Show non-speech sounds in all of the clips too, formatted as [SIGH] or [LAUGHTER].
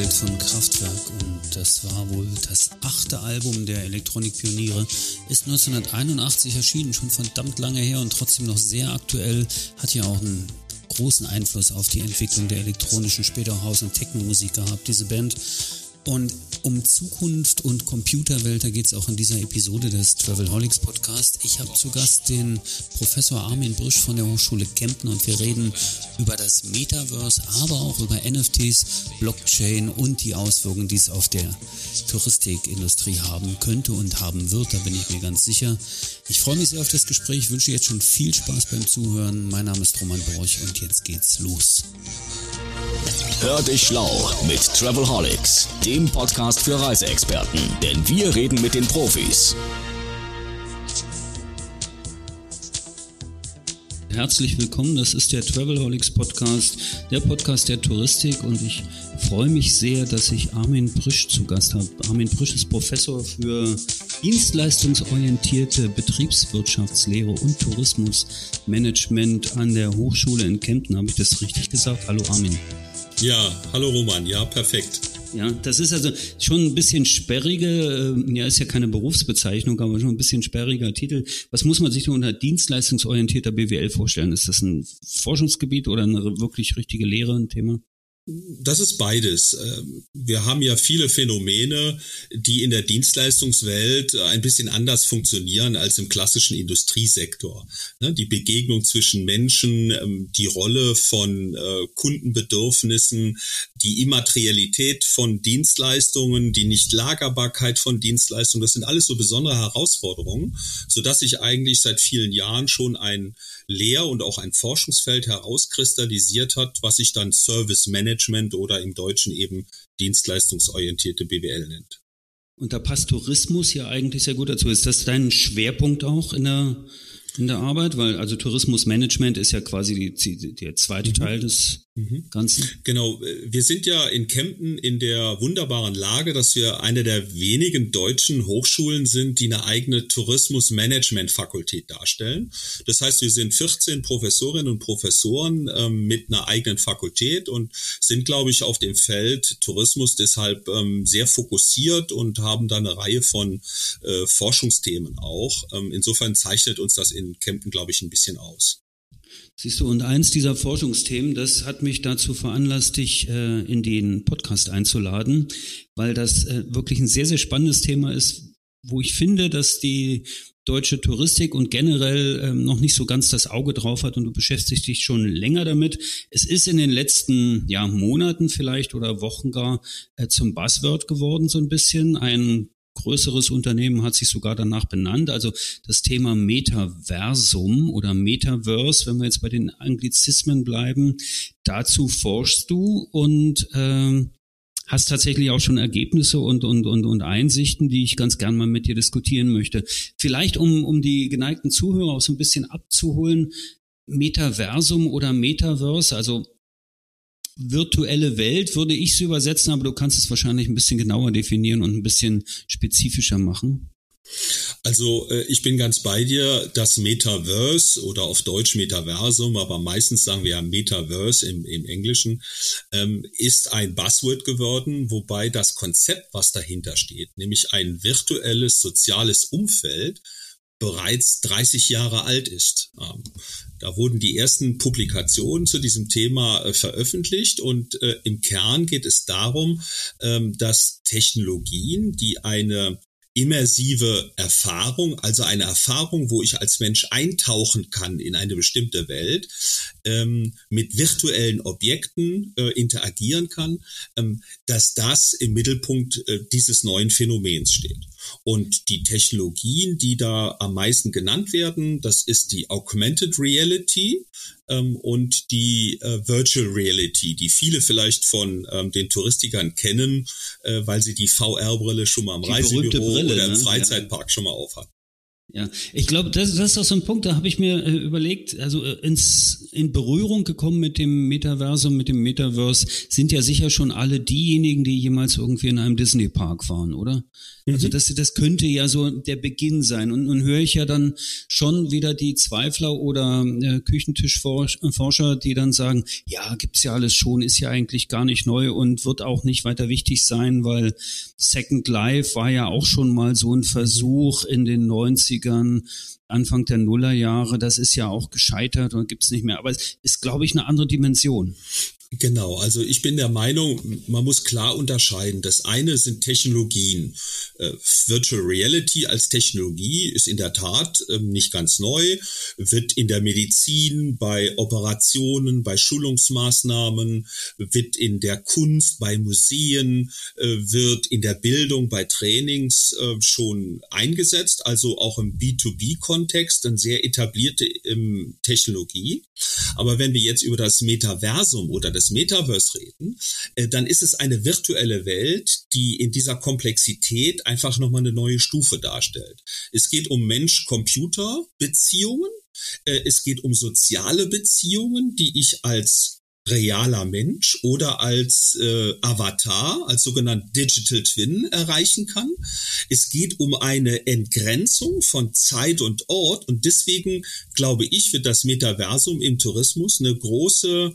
Computerwelt von Kraftwerk und das war wohl das achte Album der Elektronikpioniere. Ist 1981 erschienen, schon verdammt lange her und trotzdem noch sehr aktuell. Hat ja auch einen großen Einfluss auf die Entwicklung der elektronischen, später Haus- und Techno-Musik gehabt, diese Band. Und um Zukunft und Computerwelt, da geht es auch in dieser Episode des Travelholics Podcast. Ich habe zu Gast den Professor Armin Brüsch von der Hochschule Kempten und wir reden über das Metaverse, aber auch über NFTs, Blockchain und die Auswirkungen, die es auf der Touristikindustrie haben könnte und haben wird. Da bin ich mir ganz sicher. Ich freue mich sehr auf das Gespräch, wünsche jetzt schon viel Spaß beim Zuhören. Mein Name ist Roman Borch und jetzt geht's los. Hör dich schlau mit Travelholics, dem Podcast für Reiseexperten, denn wir reden mit den Profis. Herzlich willkommen, das ist der Travelholics Podcast, der Podcast der Touristik und ich freue mich sehr, dass ich Armin Prisch zu Gast habe. Armin Prisch ist Professor für dienstleistungsorientierte Betriebswirtschaftslehre und Tourismusmanagement an der Hochschule in Kempten. Habe ich das richtig gesagt? Hallo Armin. Ja, hallo Roman, ja, perfekt. Ja, das ist also schon ein bisschen sperrige, äh, ja, ist ja keine Berufsbezeichnung, aber schon ein bisschen sperriger Titel. Was muss man sich unter dienstleistungsorientierter BWL vorstellen? Ist das ein Forschungsgebiet oder eine wirklich richtige Lehre, ein Thema? Das ist beides. Ähm, wir haben ja viele Phänomene, die in der Dienstleistungswelt ein bisschen anders funktionieren als im klassischen Industriesektor. Ne, die Begegnung zwischen Menschen, ähm, die Rolle von äh, Kundenbedürfnissen, die Immaterialität von Dienstleistungen, die Nichtlagerbarkeit von Dienstleistungen, das sind alles so besondere Herausforderungen, sodass sich eigentlich seit vielen Jahren schon ein Lehr- und auch ein Forschungsfeld herauskristallisiert hat, was sich dann Service Management oder im Deutschen eben dienstleistungsorientierte BWL nennt. Und da passt Tourismus ja eigentlich sehr gut dazu. Ist das dein Schwerpunkt auch in der, in der Arbeit? Weil also Tourismusmanagement ist ja quasi die, der zweite mhm. Teil des. Ganzen. Genau, wir sind ja in Kempten in der wunderbaren Lage, dass wir eine der wenigen deutschen Hochschulen sind, die eine eigene Tourismusmanagement-Fakultät darstellen. Das heißt, wir sind 14 Professorinnen und Professoren ähm, mit einer eigenen Fakultät und sind, glaube ich, auf dem Feld Tourismus deshalb ähm, sehr fokussiert und haben da eine Reihe von äh, Forschungsthemen auch. Ähm, insofern zeichnet uns das in Kempten, glaube ich, ein bisschen aus. Siehst du, und eins dieser Forschungsthemen, das hat mich dazu veranlasst, dich äh, in den Podcast einzuladen, weil das äh, wirklich ein sehr, sehr spannendes Thema ist, wo ich finde, dass die deutsche Touristik und generell ähm, noch nicht so ganz das Auge drauf hat und du beschäftigst dich schon länger damit. Es ist in den letzten ja, Monaten vielleicht oder Wochen gar äh, zum Buzzword geworden, so ein bisschen. Ein größeres Unternehmen hat sich sogar danach benannt. Also das Thema Metaversum oder Metaverse, wenn wir jetzt bei den Anglizismen bleiben, dazu forschst du und ähm, hast tatsächlich auch schon Ergebnisse und, und, und, und Einsichten, die ich ganz gern mal mit dir diskutieren möchte. Vielleicht, um, um die geneigten Zuhörer auch so ein bisschen abzuholen, Metaversum oder Metaverse, also virtuelle Welt würde ich es übersetzen, aber du kannst es wahrscheinlich ein bisschen genauer definieren und ein bisschen spezifischer machen. Also äh, ich bin ganz bei dir, das Metaverse oder auf Deutsch Metaversum, aber meistens sagen wir ja Metaverse im, im Englischen, ähm, ist ein Buzzword geworden, wobei das Konzept, was dahinter steht, nämlich ein virtuelles soziales Umfeld, bereits 30 Jahre alt ist. Da wurden die ersten Publikationen zu diesem Thema äh, veröffentlicht und äh, im Kern geht es darum, ähm, dass Technologien, die eine immersive Erfahrung, also eine Erfahrung, wo ich als Mensch eintauchen kann in eine bestimmte Welt, ähm, mit virtuellen Objekten äh, interagieren kann, ähm, dass das im Mittelpunkt äh, dieses neuen Phänomens steht. Und die Technologien, die da am meisten genannt werden, das ist die Augmented Reality ähm, und die äh, Virtual Reality, die viele vielleicht von ähm, den Touristikern kennen, äh, weil sie die VR-Brille schon mal im die Reisebüro Brille, oder im ne? Freizeitpark ja. schon mal aufhatten. Ja, ich glaube, das, das ist auch so ein Punkt, da habe ich mir äh, überlegt, also äh, ins, in Berührung gekommen mit dem Metaversum, mit dem Metaverse, sind ja sicher schon alle diejenigen, die jemals irgendwie in einem Disney-Park waren, oder? Also mhm. das, das könnte ja so der Beginn sein. Und nun höre ich ja dann schon wieder die Zweifler oder äh, Küchentischforscher, die dann sagen, ja, gibt's ja alles schon, ist ja eigentlich gar nicht neu und wird auch nicht weiter wichtig sein, weil Second Life war ja auch schon mal so ein Versuch in den 90ern, Anfang der Nullerjahre, das ist ja auch gescheitert und gibt's nicht mehr. Aber es ist, glaube ich, eine andere Dimension. Genau, also ich bin der Meinung, man muss klar unterscheiden. Das eine sind Technologien. Äh, Virtual Reality als Technologie ist in der Tat äh, nicht ganz neu, wird in der Medizin, bei Operationen, bei Schulungsmaßnahmen, wird in der Kunst, bei Museen, äh, wird in der Bildung, bei Trainings äh, schon eingesetzt, also auch im B2B-Kontext, eine sehr etablierte ähm, Technologie. Aber wenn wir jetzt über das Metaversum oder das des Metaverse reden, äh, dann ist es eine virtuelle Welt, die in dieser Komplexität einfach nochmal eine neue Stufe darstellt. Es geht um Mensch-Computer-Beziehungen, äh, es geht um soziale Beziehungen, die ich als realer Mensch oder als äh, Avatar, als sogenannten Digital Twin erreichen kann. Es geht um eine Entgrenzung von Zeit und Ort und deswegen glaube ich, wird das Metaversum im Tourismus eine große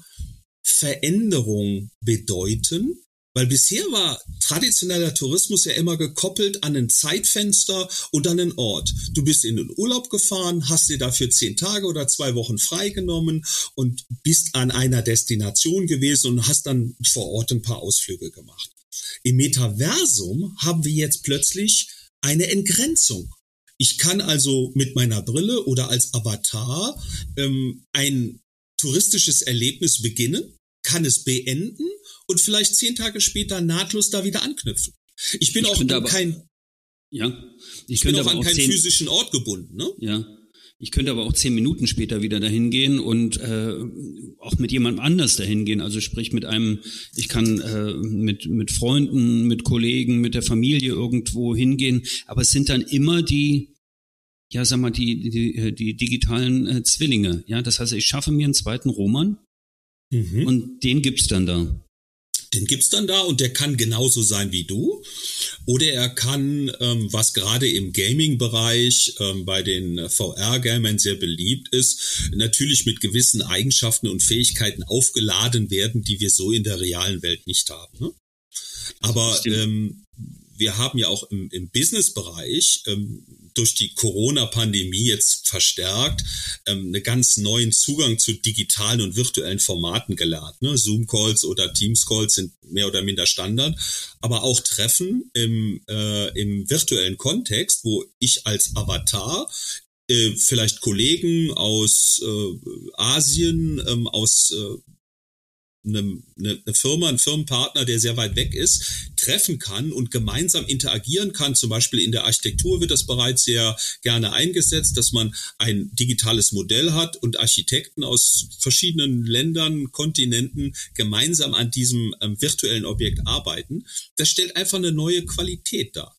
Veränderung bedeuten? Weil bisher war traditioneller Tourismus ja immer gekoppelt an ein Zeitfenster und an einen Ort. Du bist in den Urlaub gefahren, hast dir dafür zehn Tage oder zwei Wochen freigenommen und bist an einer Destination gewesen und hast dann vor Ort ein paar Ausflüge gemacht. Im Metaversum haben wir jetzt plötzlich eine Entgrenzung. Ich kann also mit meiner Brille oder als Avatar ähm, ein touristisches Erlebnis beginnen, kann es beenden und vielleicht zehn Tage später nahtlos da wieder anknüpfen. Ich bin ich auch aber, kein, ja, ich, ich bin auch an keinen physischen Ort gebunden, ne? Ja. Ich könnte aber auch zehn Minuten später wieder dahin gehen und äh, auch mit jemandem anders dahin gehen. Also sprich mit einem, ich kann äh, mit, mit Freunden, mit Kollegen, mit der Familie irgendwo hingehen. Aber es sind dann immer die, ja, sag mal, die, die, äh, die digitalen äh, Zwillinge. Ja, das heißt, ich schaffe mir einen zweiten Roman mhm. und den gibt's dann da. Den gibt's dann da und der kann genauso sein wie du. Oder er kann, ähm, was gerade im Gaming-Bereich ähm, bei den VR-Gamern sehr beliebt ist, natürlich mit gewissen Eigenschaften und Fähigkeiten aufgeladen werden, die wir so in der realen Welt nicht haben. Ne? Aber ähm, wir haben ja auch im, im Business-Bereich ähm, durch die Corona-Pandemie jetzt verstärkt ähm, einen ganz neuen Zugang zu digitalen und virtuellen Formaten gelernt. Ne? Zoom-Calls oder Teams-Calls sind mehr oder minder Standard, aber auch Treffen im, äh, im virtuellen Kontext, wo ich als Avatar äh, vielleicht Kollegen aus äh, Asien, ähm, aus äh, eine, eine Firma, ein Firmenpartner, der sehr weit weg ist, treffen kann und gemeinsam interagieren kann. Zum Beispiel in der Architektur wird das bereits sehr gerne eingesetzt, dass man ein digitales Modell hat und Architekten aus verschiedenen Ländern, Kontinenten gemeinsam an diesem ähm, virtuellen Objekt arbeiten. Das stellt einfach eine neue Qualität dar.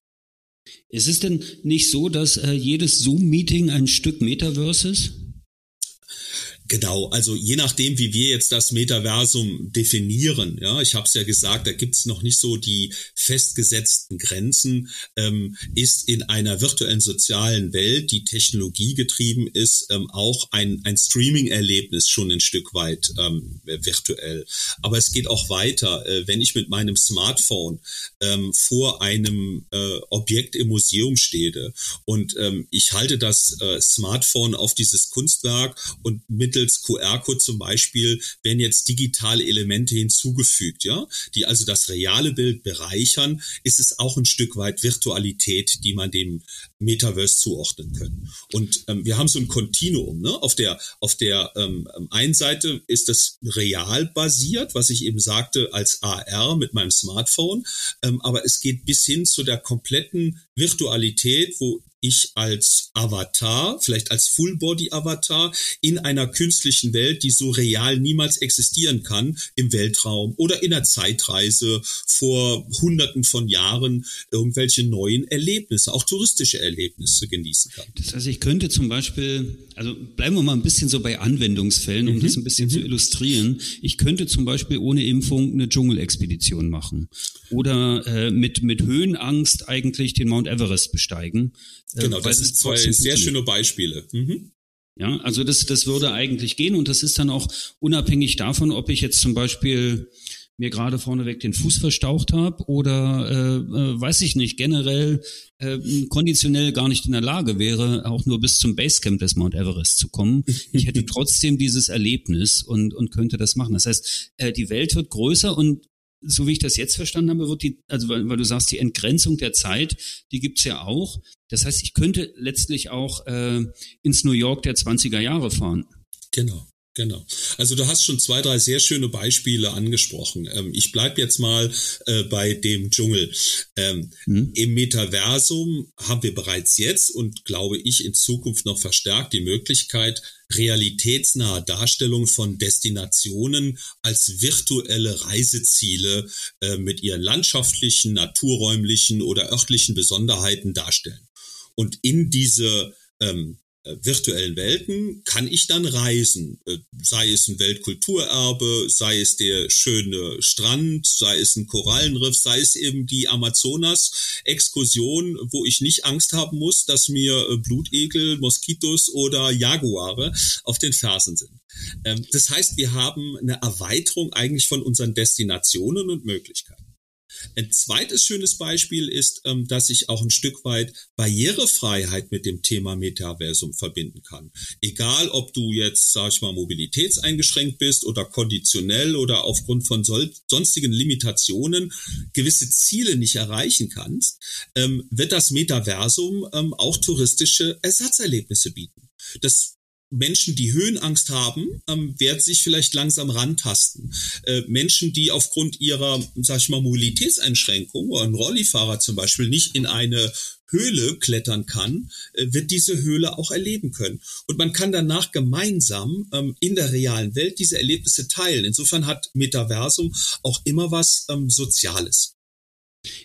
Ist es denn nicht so, dass äh, jedes Zoom-Meeting ein Stück Metaverse ist? Genau, also je nachdem, wie wir jetzt das Metaversum definieren, ja, ich habe es ja gesagt, da gibt's noch nicht so die festgesetzten Grenzen, ähm, ist in einer virtuellen sozialen Welt, die technologiegetrieben ist, ähm, auch ein, ein Streaming-Erlebnis schon ein Stück weit ähm, virtuell. Aber es geht auch weiter. Äh, wenn ich mit meinem Smartphone ähm, vor einem äh, Objekt im Museum stehe und ähm, ich halte das äh, Smartphone auf dieses Kunstwerk und mit mittels QR-Code zum Beispiel werden jetzt digitale Elemente hinzugefügt, ja, die also das reale Bild bereichern, ist es auch ein Stück weit Virtualität, die man dem Metaverse zuordnen können. Und ähm, wir haben so ein Kontinuum. Ne? Auf der auf der ähm, einen Seite ist das real basiert, was ich eben sagte als AR mit meinem Smartphone, ähm, aber es geht bis hin zu der kompletten Virtualität, wo ich als Avatar, vielleicht als Full-Body-Avatar in einer künstlichen Welt, die so real niemals existieren kann, im Weltraum oder in einer Zeitreise vor hunderten von Jahren irgendwelche neuen Erlebnisse, auch touristische Erlebnisse genießen kann. Das heißt, ich könnte zum Beispiel, also bleiben wir mal ein bisschen so bei Anwendungsfällen, um mhm. das ein bisschen mhm. zu illustrieren. Ich könnte zum Beispiel ohne Impfung eine Dschungelexpedition machen oder äh, mit, mit Höhenangst eigentlich den Mount Everest besteigen. Äh, genau, das sind zwei sehr schöne Beispiele. Mhm. Ja, also das, das würde eigentlich gehen und das ist dann auch unabhängig davon, ob ich jetzt zum Beispiel mir gerade vorneweg den Fuß verstaucht habe oder äh, äh, weiß ich nicht, generell äh, konditionell gar nicht in der Lage wäre, auch nur bis zum Basecamp des Mount Everest zu kommen. Ich hätte [LAUGHS] trotzdem dieses Erlebnis und, und könnte das machen. Das heißt, äh, die Welt wird größer und so wie ich das jetzt verstanden habe, wird die, also weil, weil du sagst, die Entgrenzung der Zeit, die gibt's ja auch. Das heißt, ich könnte letztlich auch äh, ins New York der 20er Jahre fahren. Genau. Genau. Also du hast schon zwei, drei sehr schöne Beispiele angesprochen. Ähm, ich bleib jetzt mal äh, bei dem Dschungel. Ähm, mhm. Im Metaversum haben wir bereits jetzt und glaube ich in Zukunft noch verstärkt die Möglichkeit, realitätsnahe Darstellung von Destinationen als virtuelle Reiseziele äh, mit ihren landschaftlichen, naturräumlichen oder örtlichen Besonderheiten darstellen. Und in diese ähm, äh, virtuellen Welten kann ich dann reisen. Äh, sei es ein Weltkulturerbe, sei es der schöne Strand, sei es ein Korallenriff, sei es eben die Amazonas-Exkursion, wo ich nicht Angst haben muss, dass mir äh, Blutegel, Moskitos oder Jaguare auf den Fersen sind. Ähm, das heißt, wir haben eine Erweiterung eigentlich von unseren Destinationen und Möglichkeiten. Ein zweites schönes Beispiel ist, ähm, dass ich auch ein Stück weit Barrierefreiheit mit dem Thema Metaversum verbinden kann. Egal, ob du jetzt, sag ich mal, mobilitätseingeschränkt bist oder konditionell oder aufgrund von sonstigen Limitationen gewisse Ziele nicht erreichen kannst, ähm, wird das Metaversum ähm, auch touristische Ersatzerlebnisse bieten. Das Menschen, die Höhenangst haben, ähm, werden sich vielleicht langsam rantasten. Äh, Menschen, die aufgrund ihrer, sag ich mal, Mobilitätseinschränkung, oder ein Rollifahrer zum Beispiel, nicht in eine Höhle klettern kann, äh, wird diese Höhle auch erleben können. Und man kann danach gemeinsam ähm, in der realen Welt diese Erlebnisse teilen. Insofern hat Metaversum auch immer was ähm, Soziales.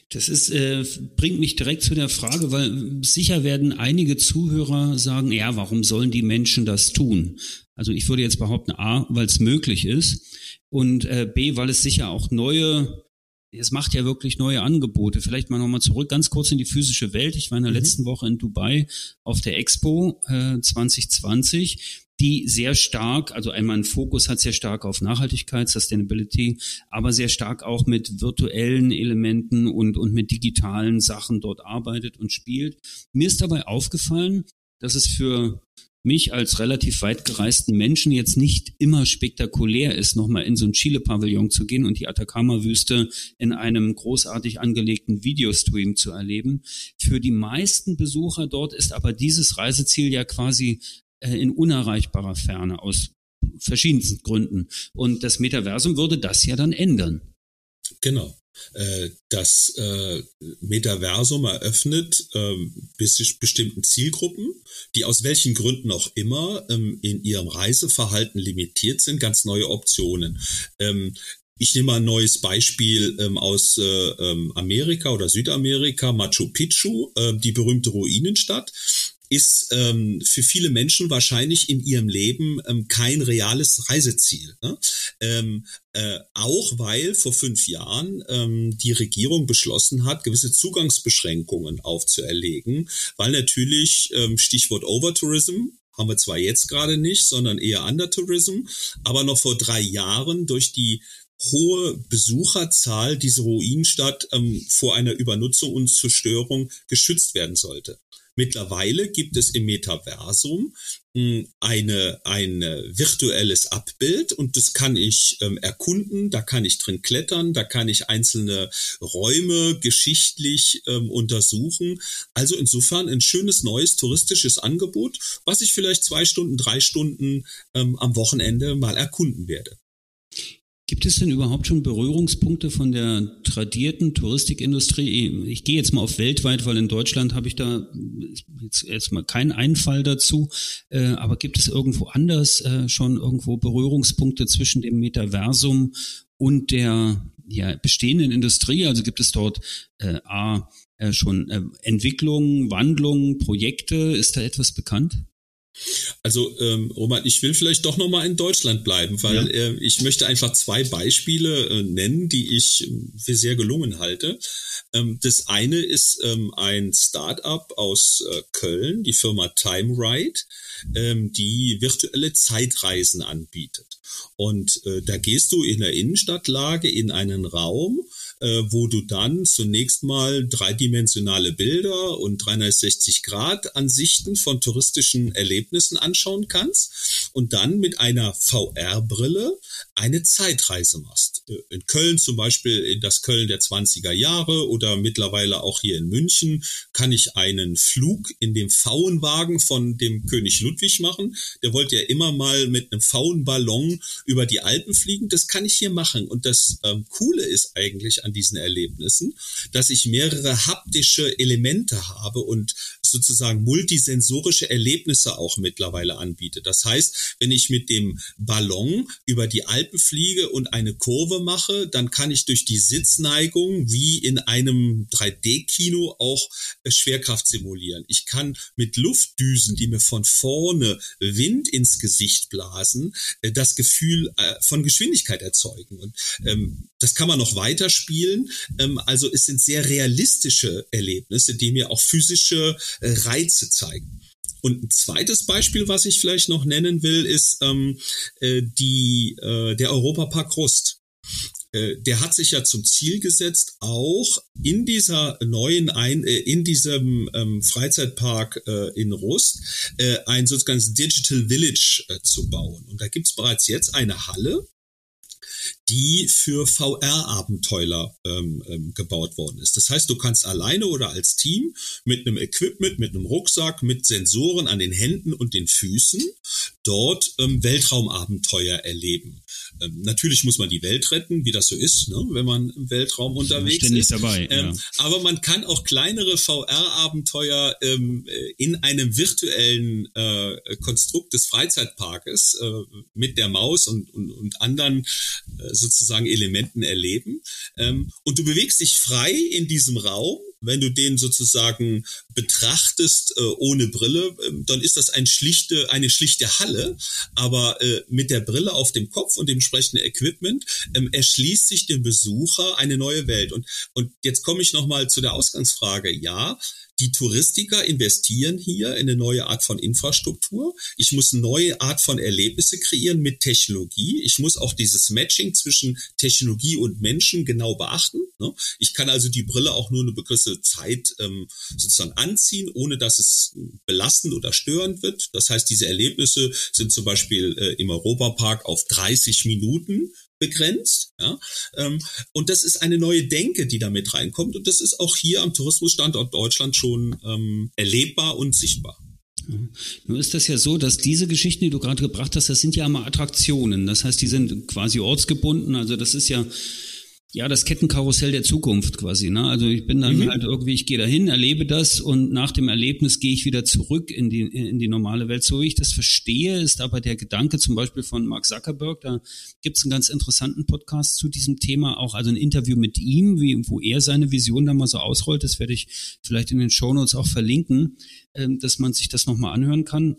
Das ist, äh, bringt mich direkt zu der Frage, weil sicher werden einige Zuhörer sagen, ja, warum sollen die Menschen das tun? Also ich würde jetzt behaupten, A, weil es möglich ist und äh, B, weil es sicher auch neue, es macht ja wirklich neue Angebote. Vielleicht mal nochmal zurück, ganz kurz in die physische Welt. Ich war in der mhm. letzten Woche in Dubai auf der Expo äh, 2020 die sehr stark, also einmal ein Fokus hat sehr stark auf Nachhaltigkeit, Sustainability, aber sehr stark auch mit virtuellen Elementen und, und mit digitalen Sachen dort arbeitet und spielt. Mir ist dabei aufgefallen, dass es für mich als relativ weit gereisten Menschen jetzt nicht immer spektakulär ist, nochmal in so ein Chile-Pavillon zu gehen und die Atacama-Wüste in einem großartig angelegten Videostream zu erleben. Für die meisten Besucher dort ist aber dieses Reiseziel ja quasi in unerreichbarer Ferne aus verschiedensten Gründen. Und das Metaversum würde das ja dann ändern. Genau. Äh, das äh, Metaversum eröffnet ähm, bestimmten Zielgruppen, die aus welchen Gründen auch immer ähm, in ihrem Reiseverhalten limitiert sind, ganz neue Optionen. Ähm, ich nehme mal ein neues Beispiel ähm, aus äh, Amerika oder Südamerika, Machu Picchu, äh, die berühmte Ruinenstadt ist ähm, für viele Menschen wahrscheinlich in ihrem Leben ähm, kein reales Reiseziel. Ne? Ähm, äh, auch weil vor fünf Jahren ähm, die Regierung beschlossen hat, gewisse Zugangsbeschränkungen aufzuerlegen, weil natürlich ähm, Stichwort Overtourism haben wir zwar jetzt gerade nicht, sondern eher Undertourism, aber noch vor drei Jahren durch die hohe Besucherzahl diese Ruinenstadt ähm, vor einer Übernutzung und Zerstörung geschützt werden sollte. Mittlerweile gibt es im Metaversum hm, eine, ein virtuelles Abbild und das kann ich ähm, erkunden, da kann ich drin klettern, da kann ich einzelne Räume geschichtlich ähm, untersuchen. Also insofern ein schönes neues touristisches Angebot, was ich vielleicht zwei Stunden, drei Stunden ähm, am Wochenende mal erkunden werde. Gibt es denn überhaupt schon Berührungspunkte von der tradierten Touristikindustrie? Ich gehe jetzt mal auf weltweit, weil in Deutschland habe ich da jetzt, jetzt mal keinen Einfall dazu. Äh, aber gibt es irgendwo anders äh, schon irgendwo Berührungspunkte zwischen dem Metaversum und der ja, bestehenden Industrie? Also gibt es dort äh, A, äh, schon Entwicklungen, Wandlungen, Projekte? Ist da etwas bekannt? Also ähm, Roman, ich will vielleicht doch nochmal in Deutschland bleiben, weil ja. äh, ich möchte einfach zwei Beispiele äh, nennen, die ich ähm, für sehr gelungen halte. Ähm, das eine ist ähm, ein Start-up aus äh, Köln, die Firma TimeRide, ähm, die virtuelle Zeitreisen anbietet. Und äh, da gehst du in der Innenstadtlage in einen Raum, äh, wo du dann zunächst mal dreidimensionale Bilder und 360 Grad Ansichten von touristischen Erlebnissen anschauen kannst und dann mit einer VR-Brille eine Zeitreise machst. Äh, in Köln zum Beispiel in das Köln der 20er Jahre oder mittlerweile auch hier in München kann ich einen Flug in dem Pfauenwagen von dem König Ludwig machen. Der wollte ja immer mal mit einem Pfauenballon über die Alpen fliegen. Das kann ich hier machen. Und das ähm, Coole ist eigentlich an an diesen Erlebnissen, dass ich mehrere haptische Elemente habe und sozusagen multisensorische Erlebnisse auch mittlerweile anbiete. Das heißt, wenn ich mit dem Ballon über die Alpen fliege und eine Kurve mache, dann kann ich durch die Sitzneigung wie in einem 3D-Kino auch äh, Schwerkraft simulieren. Ich kann mit Luftdüsen, die mir von vorne Wind ins Gesicht blasen, äh, das Gefühl äh, von Geschwindigkeit erzeugen. Und ähm, das kann man noch weiterspielen spielen. Ähm, also es sind sehr realistische Erlebnisse, die mir auch physische Reize zeigen. Und ein zweites Beispiel, was ich vielleicht noch nennen will, ist ähm, äh, die, äh, der Europapark Rust äh, der hat sich ja zum Ziel gesetzt, auch in dieser neuen ein äh, in diesem ähm, Freizeitpark äh, in Rust äh, ein sozusagen Digital Village äh, zu bauen. Und da gibt's bereits jetzt eine Halle, die für VR-Abenteurer ähm, ähm, gebaut worden ist. Das heißt, du kannst alleine oder als Team mit einem Equipment, mit einem Rucksack, mit Sensoren an den Händen und den Füßen dort ähm, Weltraumabenteuer erleben. Ähm, natürlich muss man die Welt retten, wie das so ist, ne, wenn man im Weltraum unterwegs ist. Dabei, ähm, ja. Aber man kann auch kleinere VR-Abenteuer ähm, äh, in einem virtuellen äh, Konstrukt des Freizeitparkes äh, mit der Maus und, und, und anderen äh, sozusagen Elementen erleben. Ähm, und du bewegst dich frei in diesem Raum wenn du den sozusagen betrachtest äh, ohne Brille, äh, dann ist das ein schlichte, eine schlichte Halle, aber äh, mit der Brille auf dem Kopf und dem entsprechenden Equipment ähm, erschließt sich dem Besucher eine neue Welt. Und, und jetzt komme ich nochmal zu der Ausgangsfrage. Ja, die Touristiker investieren hier in eine neue Art von Infrastruktur. Ich muss eine neue Art von Erlebnisse kreieren mit Technologie. Ich muss auch dieses Matching zwischen Technologie und Menschen genau beachten. Ne? Ich kann also die Brille auch nur eine begrenzte Zeit ähm, sozusagen anziehen, ohne dass es belastend oder störend wird. Das heißt, diese Erlebnisse sind zum Beispiel äh, im Europapark auf 30 Minuten begrenzt. Ja? Ähm, und das ist eine neue Denke, die damit reinkommt. Und das ist auch hier am Tourismusstandort Deutschland schon ähm, erlebbar und sichtbar. Nur ist das ja so, dass diese Geschichten, die du gerade gebracht hast, das sind ja immer Attraktionen. Das heißt, die sind quasi ortsgebunden. Also das ist ja ja, das Kettenkarussell der Zukunft quasi. Ne? Also ich bin dann mhm. halt irgendwie, ich gehe dahin, erlebe das und nach dem Erlebnis gehe ich wieder zurück in die, in die normale Welt. So wie ich das verstehe, ist aber der Gedanke zum Beispiel von Mark Zuckerberg, da gibt es einen ganz interessanten Podcast zu diesem Thema, auch also ein Interview mit ihm, wie, wo er seine Vision da mal so ausrollt. Das werde ich vielleicht in den Shownotes auch verlinken, ähm, dass man sich das nochmal anhören kann.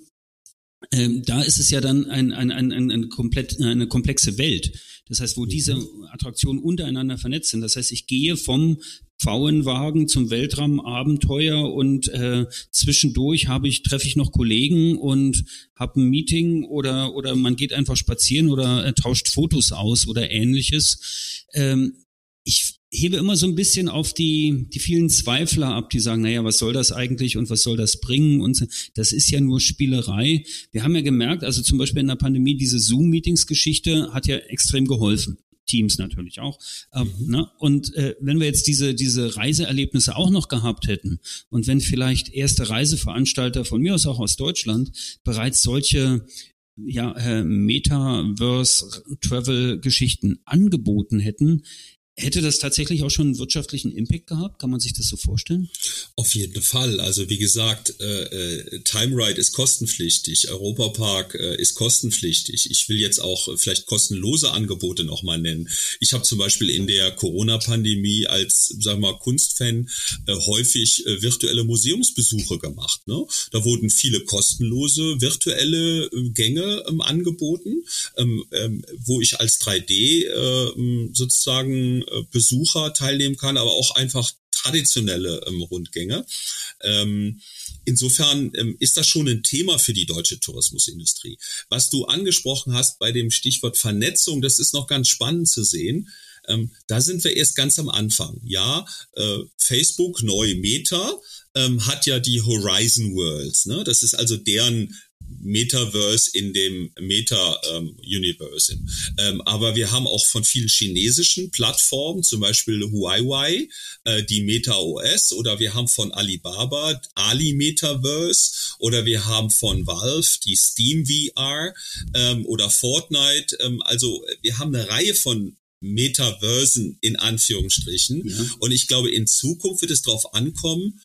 Ähm, da ist es ja dann ein, ein, ein, ein, ein komplett, eine komplexe Welt. Das heißt, wo diese Attraktionen untereinander vernetzt sind. Das heißt, ich gehe vom Pfauenwagen zum Weltraumabenteuer und äh, zwischendurch habe ich treffe ich noch Kollegen und habe ein Meeting oder oder man geht einfach spazieren oder äh, tauscht Fotos aus oder ähnliches. Ähm, ich hebe immer so ein bisschen auf die, die vielen Zweifler ab, die sagen, naja, was soll das eigentlich und was soll das bringen? Und das ist ja nur Spielerei. Wir haben ja gemerkt, also zum Beispiel in der Pandemie, diese Zoom-Meetings-Geschichte hat ja extrem geholfen. Teams natürlich auch. Ähm, mhm. ne? Und äh, wenn wir jetzt diese, diese Reiseerlebnisse auch noch gehabt hätten und wenn vielleicht erste Reiseveranstalter von mir aus auch aus Deutschland bereits solche ja, äh, Metaverse-Travel-Geschichten angeboten hätten, Hätte das tatsächlich auch schon einen wirtschaftlichen Impact gehabt? Kann man sich das so vorstellen? Auf jeden Fall. Also wie gesagt, äh, äh, Time Ride ist kostenpflichtig, Europapark äh, ist kostenpflichtig. Ich will jetzt auch äh, vielleicht kostenlose Angebote nochmal nennen. Ich habe zum Beispiel in der Corona-Pandemie als, sag mal, Kunstfan äh, häufig äh, virtuelle Museumsbesuche gemacht. Ne? Da wurden viele kostenlose virtuelle äh, Gänge ähm, angeboten, ähm, ähm, wo ich als 3D äh, sozusagen Besucher teilnehmen kann, aber auch einfach traditionelle ähm, Rundgänge. Ähm, insofern ähm, ist das schon ein Thema für die deutsche Tourismusindustrie. Was du angesprochen hast bei dem Stichwort Vernetzung, das ist noch ganz spannend zu sehen. Ähm, da sind wir erst ganz am Anfang. Ja, äh, Facebook, neu Meta, ähm, hat ja die Horizon Worlds. Ne? Das ist also deren Metaverse in dem Meta-Universe. Ähm, ähm, aber wir haben auch von vielen chinesischen Plattformen, zum Beispiel Huawei, äh, die Meta OS, oder wir haben von Alibaba Ali Metaverse, oder wir haben von Valve die Steam VR ähm, oder Fortnite. Ähm, also wir haben eine Reihe von Metaversen in Anführungsstrichen. Ja. Und ich glaube, in Zukunft wird es darauf ankommen,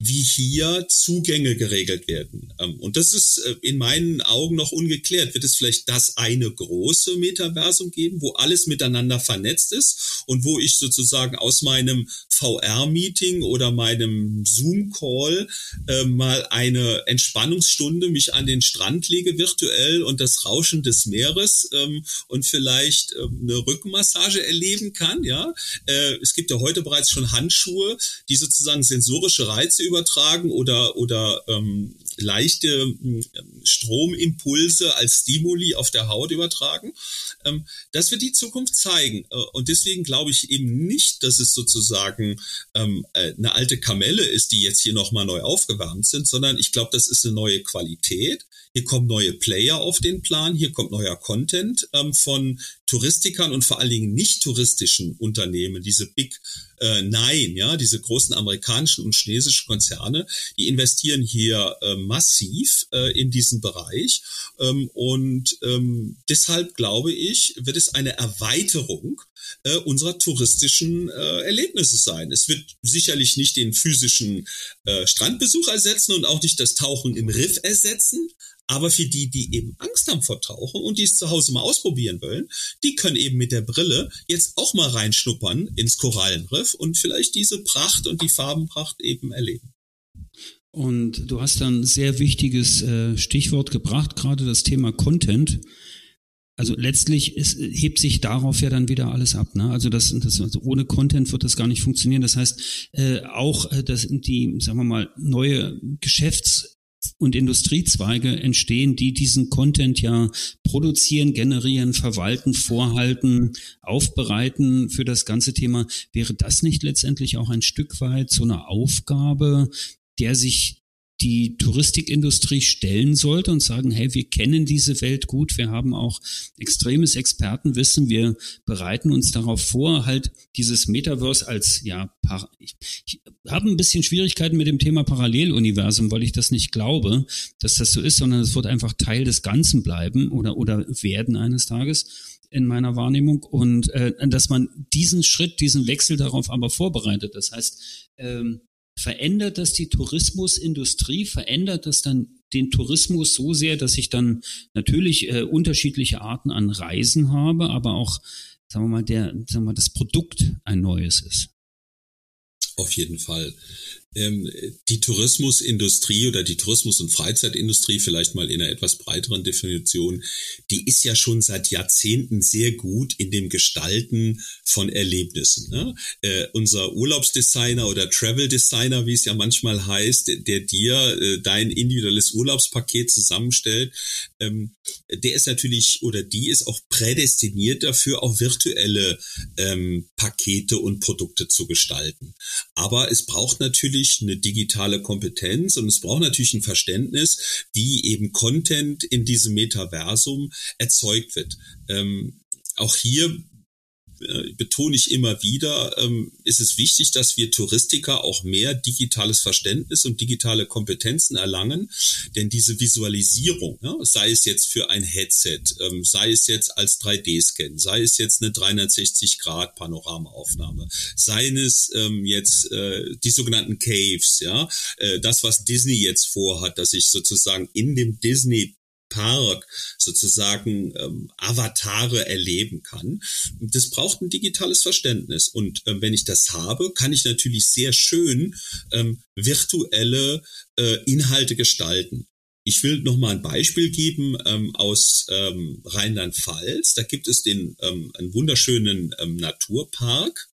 wie hier Zugänge geregelt werden. Ähm, und das ist äh, in meinen Augen noch ungeklärt. Wird es vielleicht das eine große Metaversum geben, wo alles miteinander vernetzt ist und wo ich sozusagen aus meinem VR-Meeting oder meinem Zoom-Call äh, mal eine Entspannungsstunde mich an den Strand lege virtuell und das Rauschen des Meeres ähm, und vielleicht ähm, eine Rückenmassage erleben kann. Ja, äh, es gibt ja heute bereits schon Handschuhe, die sozusagen sensorische Reize übertragen oder, oder ähm, leichte ähm, Stromimpulse als Stimuli auf der Haut übertragen. Ähm, das wird die Zukunft zeigen. Äh, und deswegen glaube ich eben nicht, dass es sozusagen ähm, äh, eine alte Kamelle ist, die jetzt hier nochmal neu aufgewärmt sind, sondern ich glaube, das ist eine neue Qualität. Hier kommen neue Player auf den Plan, hier kommt neuer Content ähm, von Touristikern und vor allen Dingen nicht touristischen Unternehmen, diese Big äh, Nine, ja, diese großen amerikanischen und chinesischen Konzerne, die investieren hier äh, massiv äh, in diesen Bereich. Ähm, und ähm, deshalb glaube ich, wird es eine Erweiterung äh, unserer touristischen äh, Erlebnisse sein. Es wird sicherlich nicht den physischen äh, Strandbesuch ersetzen und auch nicht das Tauchen im Riff ersetzen, aber für die, die eben Angst haben vor Tauchen und die es zu Hause mal ausprobieren wollen, die können eben mit der Brille jetzt auch mal reinschnuppern ins Korallenriff und vielleicht diese Pracht und die Farbenpracht eben erleben. Und du hast dann ein sehr wichtiges äh, Stichwort gebracht, gerade das Thema Content. Also letztlich ist, hebt sich darauf ja dann wieder alles ab. Ne? Also das, das also ohne Content wird das gar nicht funktionieren. Das heißt äh, auch, äh, dass die, sagen wir mal, neue Geschäfts und Industriezweige entstehen, die diesen Content ja produzieren, generieren, verwalten, vorhalten, aufbereiten für das ganze Thema. Wäre das nicht letztendlich auch ein Stück weit so eine Aufgabe, der sich die Touristikindustrie stellen sollte und sagen, hey, wir kennen diese Welt gut, wir haben auch extremes Expertenwissen, wir bereiten uns darauf vor, halt dieses Metaverse als, ja, ich, ich habe ein bisschen Schwierigkeiten mit dem Thema Paralleluniversum, weil ich das nicht glaube, dass das so ist, sondern es wird einfach Teil des Ganzen bleiben oder, oder werden eines Tages in meiner Wahrnehmung und äh, dass man diesen Schritt, diesen Wechsel darauf aber vorbereitet. Das heißt, ähm, verändert das die Tourismusindustrie, verändert das dann den Tourismus so sehr, dass ich dann natürlich äh, unterschiedliche Arten an Reisen habe, aber auch, sagen wir mal, der, sagen wir mal, das Produkt ein neues ist. Auf jeden Fall die Tourismusindustrie oder die Tourismus- und Freizeitindustrie, vielleicht mal in einer etwas breiteren Definition, die ist ja schon seit Jahrzehnten sehr gut in dem Gestalten von Erlebnissen. Ne? Äh, unser Urlaubsdesigner oder Travel Designer, wie es ja manchmal heißt, der dir äh, dein individuelles Urlaubspaket zusammenstellt, ähm, der ist natürlich oder die ist auch prädestiniert dafür, auch virtuelle ähm, Pakete und Produkte zu gestalten. Aber es braucht natürlich natürlich eine digitale Kompetenz und es braucht natürlich ein Verständnis, wie eben Content in diesem Metaversum erzeugt wird. Ähm, auch hier äh, betone ich immer wieder, ähm, ist es wichtig, dass wir Touristiker auch mehr digitales Verständnis und digitale Kompetenzen erlangen, denn diese Visualisierung, sei es jetzt für ein Headset, ähm, sei es jetzt als 3D-Scan, sei es jetzt eine 360-Grad-Panoramaaufnahme, sei es ähm, jetzt äh, die sogenannten Caves, ja, äh, das, was Disney jetzt vorhat, dass ich sozusagen in dem Disney Park sozusagen ähm, Avatare erleben kann. Das braucht ein digitales Verständnis. Und ähm, wenn ich das habe, kann ich natürlich sehr schön ähm, virtuelle äh, Inhalte gestalten. Ich will noch mal ein Beispiel geben ähm, aus ähm, Rheinland-Pfalz. Da gibt es den ähm, einen wunderschönen ähm, Naturpark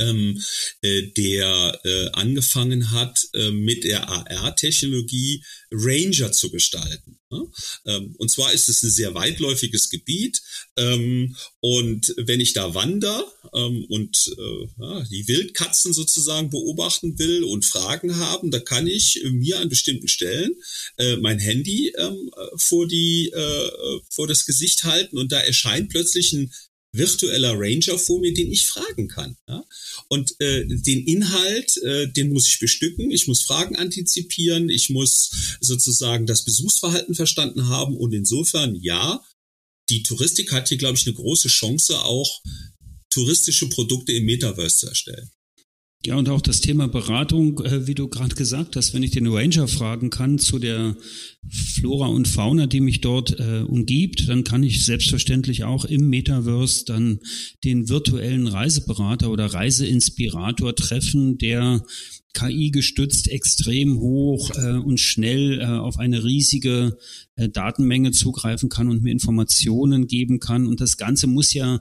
ähm, äh, der äh, angefangen hat, äh, mit der AR-Technologie Ranger zu gestalten. Ne? Ähm, und zwar ist es ein sehr weitläufiges Gebiet. Ähm, und wenn ich da wandere ähm, und äh, die Wildkatzen sozusagen beobachten will und Fragen haben, da kann ich mir an bestimmten Stellen äh, mein Handy ähm, vor die äh, vor das Gesicht halten und da erscheint plötzlich ein virtueller Ranger vor mir, den ich fragen kann. Ja? Und äh, den Inhalt, äh, den muss ich bestücken, ich muss Fragen antizipieren, ich muss sozusagen das Besuchsverhalten verstanden haben und insofern ja, die Touristik hat hier, glaube ich, eine große Chance, auch touristische Produkte im Metaverse zu erstellen. Ja, und auch das Thema Beratung, äh, wie du gerade gesagt hast, wenn ich den Ranger fragen kann zu der Flora und Fauna, die mich dort äh, umgibt, dann kann ich selbstverständlich auch im Metaverse dann den virtuellen Reiseberater oder Reiseinspirator treffen, der KI gestützt extrem hoch äh, und schnell äh, auf eine riesige äh, Datenmenge zugreifen kann und mir Informationen geben kann. Und das Ganze muss ja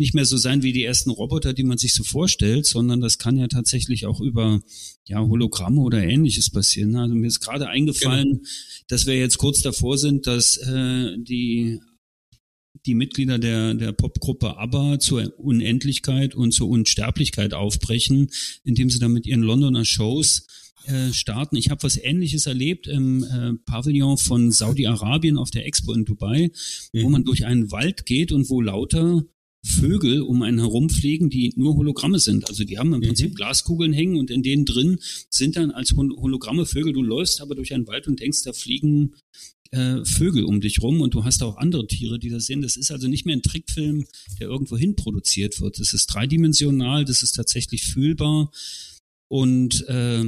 nicht mehr so sein wie die ersten Roboter, die man sich so vorstellt, sondern das kann ja tatsächlich auch über ja, Hologramme oder ähnliches passieren. Also mir ist gerade eingefallen, genau. dass wir jetzt kurz davor sind, dass äh, die die Mitglieder der, der Popgruppe ABBA zur Unendlichkeit und zur Unsterblichkeit aufbrechen, indem sie dann mit ihren Londoner Shows äh, starten. Ich habe was Ähnliches erlebt im äh, Pavillon von Saudi-Arabien auf der Expo in Dubai, mhm. wo man durch einen Wald geht und wo lauter Vögel um einen herumfliegen, die nur Hologramme sind. Also die haben im mhm. Prinzip Glaskugeln hängen und in denen drin sind dann als Hologramme Vögel. Du läufst aber durch einen Wald und denkst, da fliegen äh, Vögel um dich rum und du hast auch andere Tiere, die das sehen. Das ist also nicht mehr ein Trickfilm, der irgendwo hin produziert wird. Das ist dreidimensional, das ist tatsächlich fühlbar und äh,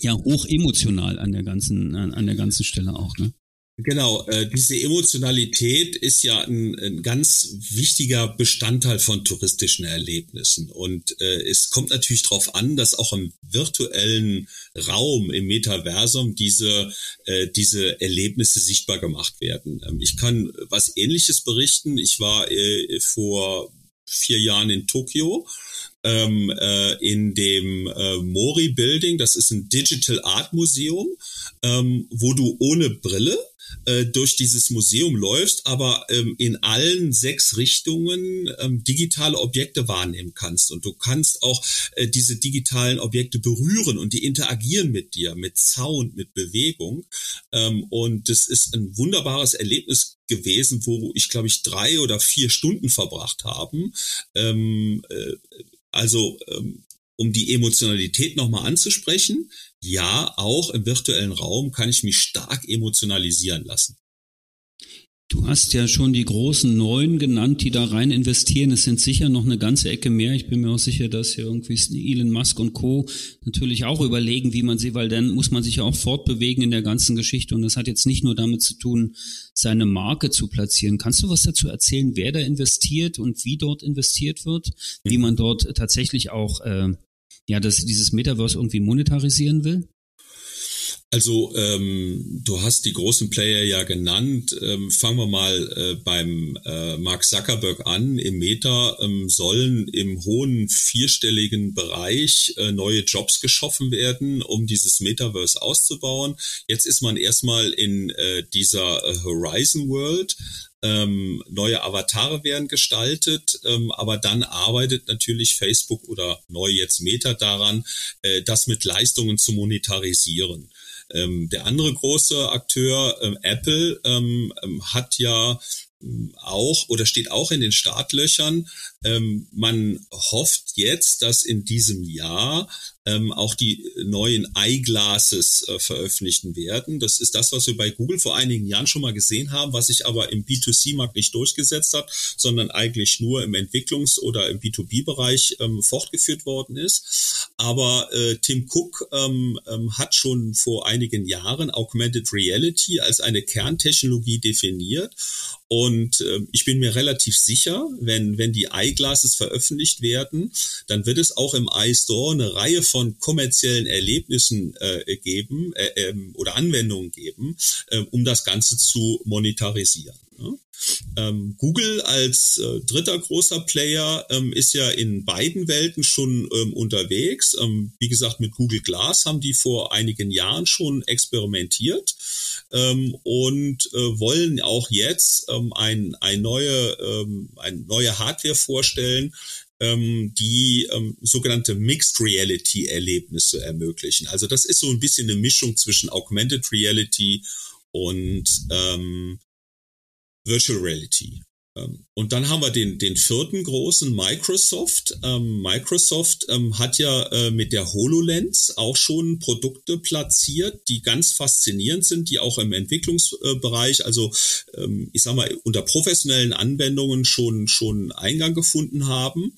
ja hoch emotional an der ganzen an, an der ganzen Stelle auch. Ne? Genau, äh, diese Emotionalität ist ja ein, ein, ganz wichtiger Bestandteil von touristischen Erlebnissen. Und äh, es kommt natürlich darauf an, dass auch im virtuellen Raum, im Metaversum, diese, äh, diese Erlebnisse sichtbar gemacht werden. Ähm, ich kann was Ähnliches berichten. Ich war äh, vor vier Jahren in Tokio ähm, äh, in dem äh, Mori Building. Das ist ein Digital Art Museum, ähm, wo du ohne Brille äh, durch dieses Museum läufst, aber ähm, in allen sechs Richtungen ähm, digitale Objekte wahrnehmen kannst. Und du kannst auch äh, diese digitalen Objekte berühren und die interagieren mit dir, mit Sound, mit Bewegung. Ähm, und das ist ein wunderbares Erlebnis gewesen, wo ich, glaube ich, drei oder vier Stunden verbracht haben. Ähm, äh, also ähm, um die Emotionalität nochmal anzusprechen, ja, auch im virtuellen Raum kann ich mich stark emotionalisieren lassen. Du hast ja schon die großen Neuen genannt, die da rein investieren. Es sind sicher noch eine ganze Ecke mehr. Ich bin mir auch sicher, dass hier irgendwie Elon Musk und Co. natürlich auch überlegen, wie man sie, weil dann muss man sich ja auch fortbewegen in der ganzen Geschichte. Und das hat jetzt nicht nur damit zu tun, seine Marke zu platzieren. Kannst du was dazu erzählen, wer da investiert und wie dort investiert wird? Wie man dort tatsächlich auch äh, ja, dass dieses Metaverse irgendwie monetarisieren will? Also ähm, du hast die großen Player ja genannt. Ähm, fangen wir mal äh, beim äh, Mark Zuckerberg an. Im Meta ähm, sollen im hohen vierstelligen Bereich äh, neue Jobs geschaffen werden, um dieses Metaverse auszubauen. Jetzt ist man erstmal in äh, dieser äh, Horizon World ähm, neue Avatare werden gestaltet, ähm, aber dann arbeitet natürlich Facebook oder neu jetzt Meta daran, äh, das mit Leistungen zu monetarisieren. Ähm, der andere große Akteur, ähm, Apple, ähm, ähm hat ja auch oder steht auch in den Startlöchern. Ähm, man hofft jetzt, dass in diesem Jahr ähm, auch die neuen Eyeglasses äh, veröffentlichen werden. Das ist das, was wir bei Google vor einigen Jahren schon mal gesehen haben, was sich aber im B2C-Markt nicht durchgesetzt hat, sondern eigentlich nur im Entwicklungs- oder im B2B-Bereich ähm, fortgeführt worden ist. Aber äh, Tim Cook ähm, ähm, hat schon vor einigen Jahren Augmented Reality als eine Kerntechnologie definiert und äh, ich bin mir relativ sicher, wenn, wenn die Eyeglasses veröffentlicht werden, dann wird es auch im iStore eine Reihe von kommerziellen Erlebnissen äh, geben äh, ähm, oder Anwendungen geben, äh, um das Ganze zu monetarisieren. Ja? Ähm, Google als äh, dritter großer Player ähm, ist ja in beiden Welten schon ähm, unterwegs. Ähm, wie gesagt, mit Google Glass haben die vor einigen Jahren schon experimentiert ähm, und äh, wollen auch jetzt ähm, ein, ein neue, eine neue Hardware vorstellen, die ähm, sogenannte Mixed Reality Erlebnisse ermöglichen. Also das ist so ein bisschen eine Mischung zwischen Augmented Reality und ähm, Virtual Reality. Ähm, und dann haben wir den, den vierten großen Microsoft. Ähm, Microsoft ähm, hat ja äh, mit der HoloLens auch schon Produkte platziert, die ganz faszinierend sind, die auch im Entwicklungsbereich, also ich sag mal, unter professionellen Anwendungen schon, schon Eingang gefunden haben.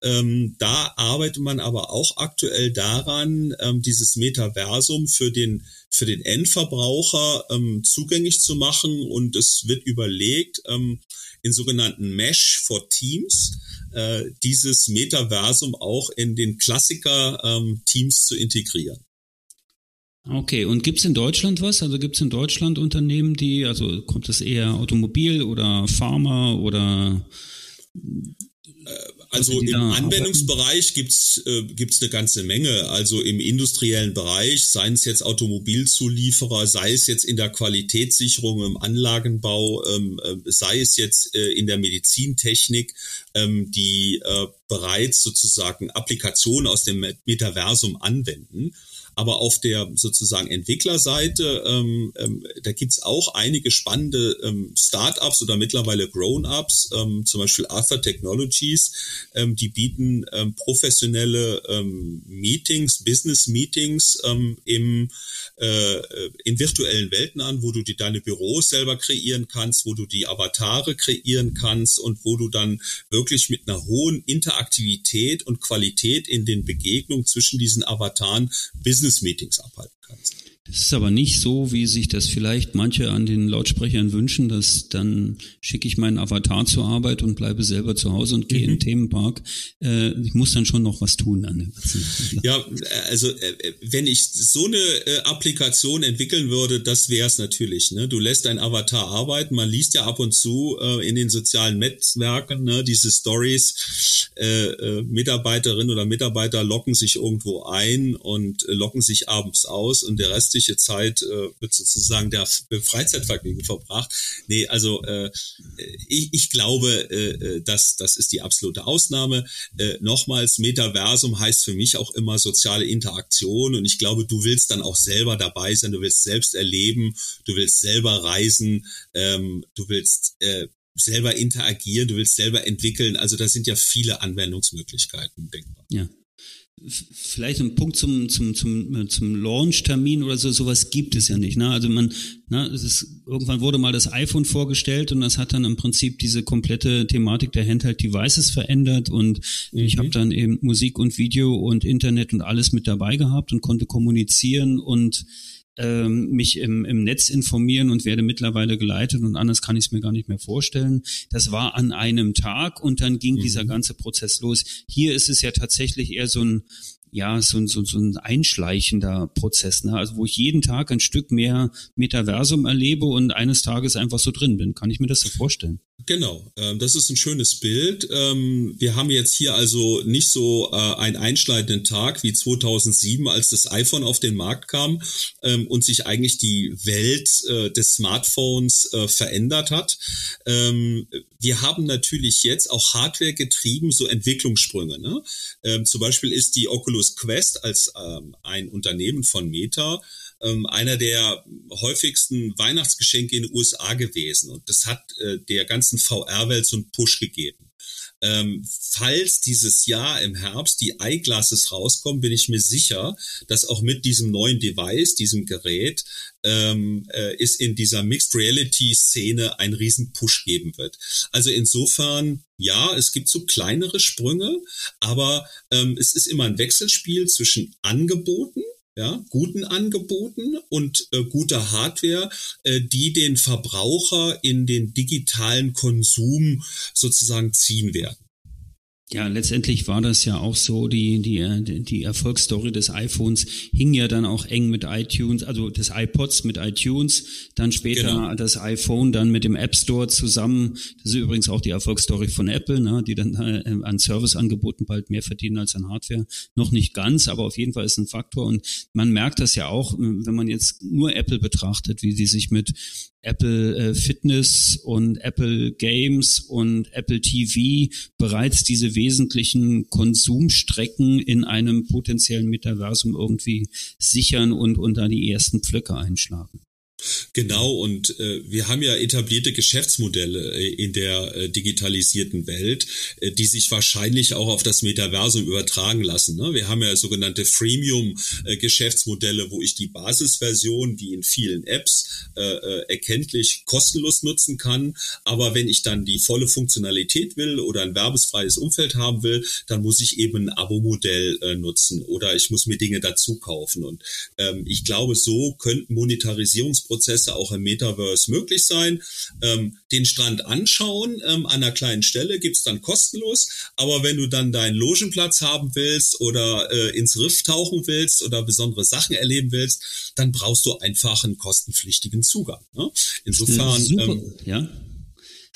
Da arbeitet man aber auch aktuell daran, dieses Metaversum für den für den Endverbraucher ähm, zugänglich zu machen und es wird überlegt, ähm, in sogenannten Mesh for Teams äh, dieses Metaversum auch in den Klassiker-Teams ähm, zu integrieren. Okay, und gibt's in Deutschland was? Also gibt's in Deutschland Unternehmen, die, also kommt es eher Automobil oder Pharma oder äh, also im Anwendungsbereich gibt's äh, gibt's eine ganze Menge. Also im industriellen Bereich, seien es jetzt Automobilzulieferer, sei es jetzt in der Qualitätssicherung, im Anlagenbau, ähm, äh, sei es jetzt äh, in der Medizintechnik, ähm, die äh, bereits sozusagen Applikationen aus dem Metaversum anwenden. Aber auf der sozusagen Entwicklerseite, ähm, ähm, da gibt's auch einige spannende ähm, Startups oder mittlerweile Grown-ups, ähm, zum Beispiel Arthur Technologies, ähm, die bieten ähm, professionelle ähm, Meetings, Business-Meetings ähm, im, äh, in virtuellen Welten an, wo du dir deine Büros selber kreieren kannst, wo du die Avatare kreieren kannst und wo du dann wirklich mit einer hohen Interaktivität und Qualität in den Begegnungen zwischen diesen Avataren Business Business-Meetings abhalten kannst. Das ist aber nicht so, wie sich das vielleicht manche an den Lautsprechern wünschen, dass dann schicke ich meinen Avatar zur Arbeit und bleibe selber zu Hause und gehe mhm. in den Themenpark. Äh, ich muss dann schon noch was tun an ganzen. Ja, also äh, wenn ich so eine äh, Applikation entwickeln würde, das wäre es natürlich. Ne? Du lässt dein Avatar arbeiten. Man liest ja ab und zu äh, in den sozialen Netzwerken ne, diese Stories. Äh, äh, Mitarbeiterinnen oder Mitarbeiter locken sich irgendwo ein und äh, locken sich abends aus und der Rest restliche Zeit äh, wird sozusagen der Freizeitvergnügen verbracht. Nee, also äh, ich, ich glaube, äh, äh, dass das ist die absolute Ausnahme. Äh, nochmals, Metaversum heißt für mich auch immer soziale Interaktion und ich glaube, du willst dann auch selber dabei sein, du willst selbst erleben, du willst selber reisen, ähm, du willst äh, selber interagieren, du willst selber entwickeln. Also da sind ja viele Anwendungsmöglichkeiten denkbar. Ja, vielleicht ein Punkt zum zum zum äh, zum Launch-Termin oder so sowas gibt es ja nicht. Ne? Also man, ne, es ist irgendwann wurde mal das iPhone vorgestellt und das hat dann im Prinzip diese komplette Thematik der Handheld-Devices verändert und mhm. ich habe dann eben Musik und Video und Internet und alles mit dabei gehabt und konnte kommunizieren und ähm, mich im, im Netz informieren und werde mittlerweile geleitet und anders kann ich es mir gar nicht mehr vorstellen. Das war an einem Tag und dann ging mhm. dieser ganze Prozess los. Hier ist es ja tatsächlich eher so ein ja, so, so, so ein einschleichender Prozess, ne? also wo ich jeden Tag ein Stück mehr Metaversum erlebe und eines Tages einfach so drin bin. Kann ich mir das so vorstellen? Genau, ähm, das ist ein schönes Bild. Ähm, wir haben jetzt hier also nicht so äh, einen einschneidenden Tag wie 2007, als das iPhone auf den Markt kam ähm, und sich eigentlich die Welt äh, des Smartphones äh, verändert hat. Wir haben natürlich jetzt auch Hardware getrieben, so Entwicklungssprünge. Ne? Zum Beispiel ist die Oculus Quest als ein Unternehmen von Meta ähm, einer der häufigsten Weihnachtsgeschenke in den USA gewesen. Und das hat äh, der ganzen VR-Welt so einen Push gegeben. Ähm, falls dieses Jahr im Herbst die Eyeglasses rauskommen, bin ich mir sicher, dass auch mit diesem neuen Device, diesem Gerät, ähm, äh, ist in dieser Mixed Reality Szene ein riesen Push geben wird. Also insofern, ja, es gibt so kleinere Sprünge, aber ähm, es ist immer ein Wechselspiel zwischen Angeboten ja, guten Angeboten und äh, guter Hardware, äh, die den Verbraucher in den digitalen Konsum sozusagen ziehen werden. Ja, letztendlich war das ja auch so, die, die, die Erfolgsstory des iPhones hing ja dann auch eng mit iTunes, also des iPods mit iTunes, dann später genau. das iPhone dann mit dem App Store zusammen. Das ist übrigens auch die Erfolgsstory von Apple, ne, die dann äh, an Serviceangeboten bald mehr verdienen als an Hardware. Noch nicht ganz, aber auf jeden Fall ist ein Faktor. Und man merkt das ja auch, wenn man jetzt nur Apple betrachtet, wie die sich mit Apple äh, Fitness und Apple Games und Apple TV bereits diese wesentlichen Konsumstrecken in einem potenziellen Metaversum irgendwie sichern und, da die ersten Pflöcke einschlagen. Genau, und äh, wir haben ja etablierte Geschäftsmodelle äh, in der äh, digitalisierten Welt, äh, die sich wahrscheinlich auch auf das Metaversum übertragen lassen. Ne? Wir haben ja sogenannte Freemium-Geschäftsmodelle, wo ich die Basisversion, wie in vielen Apps, äh, äh, erkenntlich kostenlos nutzen kann. Aber wenn ich dann die volle Funktionalität will oder ein werbesfreies Umfeld haben will, dann muss ich eben ein Abo-Modell äh, nutzen oder ich muss mir Dinge dazu kaufen. Und ähm, ich glaube, so könnten Monetarisierungs Prozesse auch im Metaverse möglich sein. Ähm, den Strand anschauen ähm, an einer kleinen Stelle gibt's dann kostenlos, aber wenn du dann deinen Logenplatz haben willst oder äh, ins Riff tauchen willst oder besondere Sachen erleben willst, dann brauchst du einfach einen kostenpflichtigen Zugang. Ne? Insofern. Super, ähm, ja.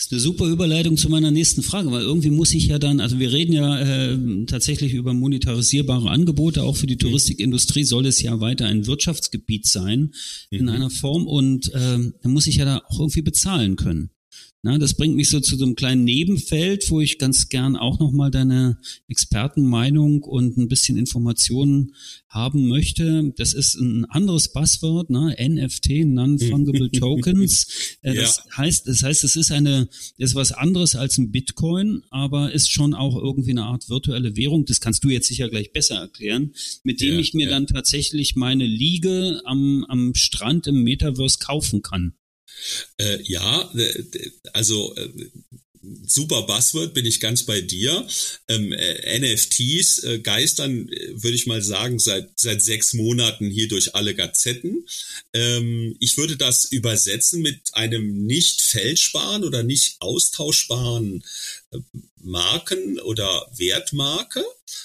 Das ist eine super Überleitung zu meiner nächsten Frage, weil irgendwie muss ich ja dann, also wir reden ja äh, tatsächlich über monetarisierbare Angebote, auch für die mhm. Touristikindustrie soll es ja weiter ein Wirtschaftsgebiet sein mhm. in einer Form und äh, da muss ich ja da auch irgendwie bezahlen können. Na, das bringt mich so zu so einem kleinen Nebenfeld, wo ich ganz gern auch nochmal deine Expertenmeinung und ein bisschen Informationen haben möchte. Das ist ein anderes Buzzword, ne? NFT, Non-Fungible [LAUGHS] Tokens. Äh, das ja. heißt, das heißt, es ist eine, ist was anderes als ein Bitcoin, aber ist schon auch irgendwie eine Art virtuelle Währung. Das kannst du jetzt sicher gleich besser erklären, mit dem ja, ich mir ja. dann tatsächlich meine Liege am, am Strand im Metaverse kaufen kann. Äh, ja, also äh, super Buzzword, bin ich ganz bei dir. Ähm, äh, NFTs äh, geistern, äh, würde ich mal sagen, seit, seit sechs Monaten hier durch alle Gazetten. Ähm, ich würde das übersetzen mit einem nicht fälschbaren oder nicht austauschbaren äh, Marken oder Wertmarke.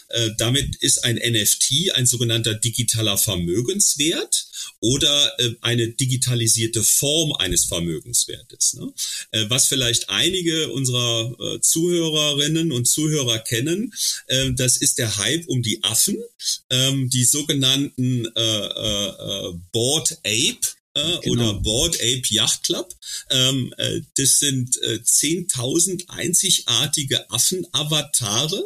Äh, damit ist ein NFT ein sogenannter digitaler Vermögenswert oder äh, eine digitalisierte Form eines Vermögenswertes. Ne? Äh, was vielleicht einige unserer Zuhörerinnen und Zuhörer kennen, das ist der Hype um die Affen, ähm, die sogenannten Board Ape äh, genau. oder Board Ape Yacht Club. Ähm, äh, das sind äh, 10.000 einzigartige Affen-Avatare,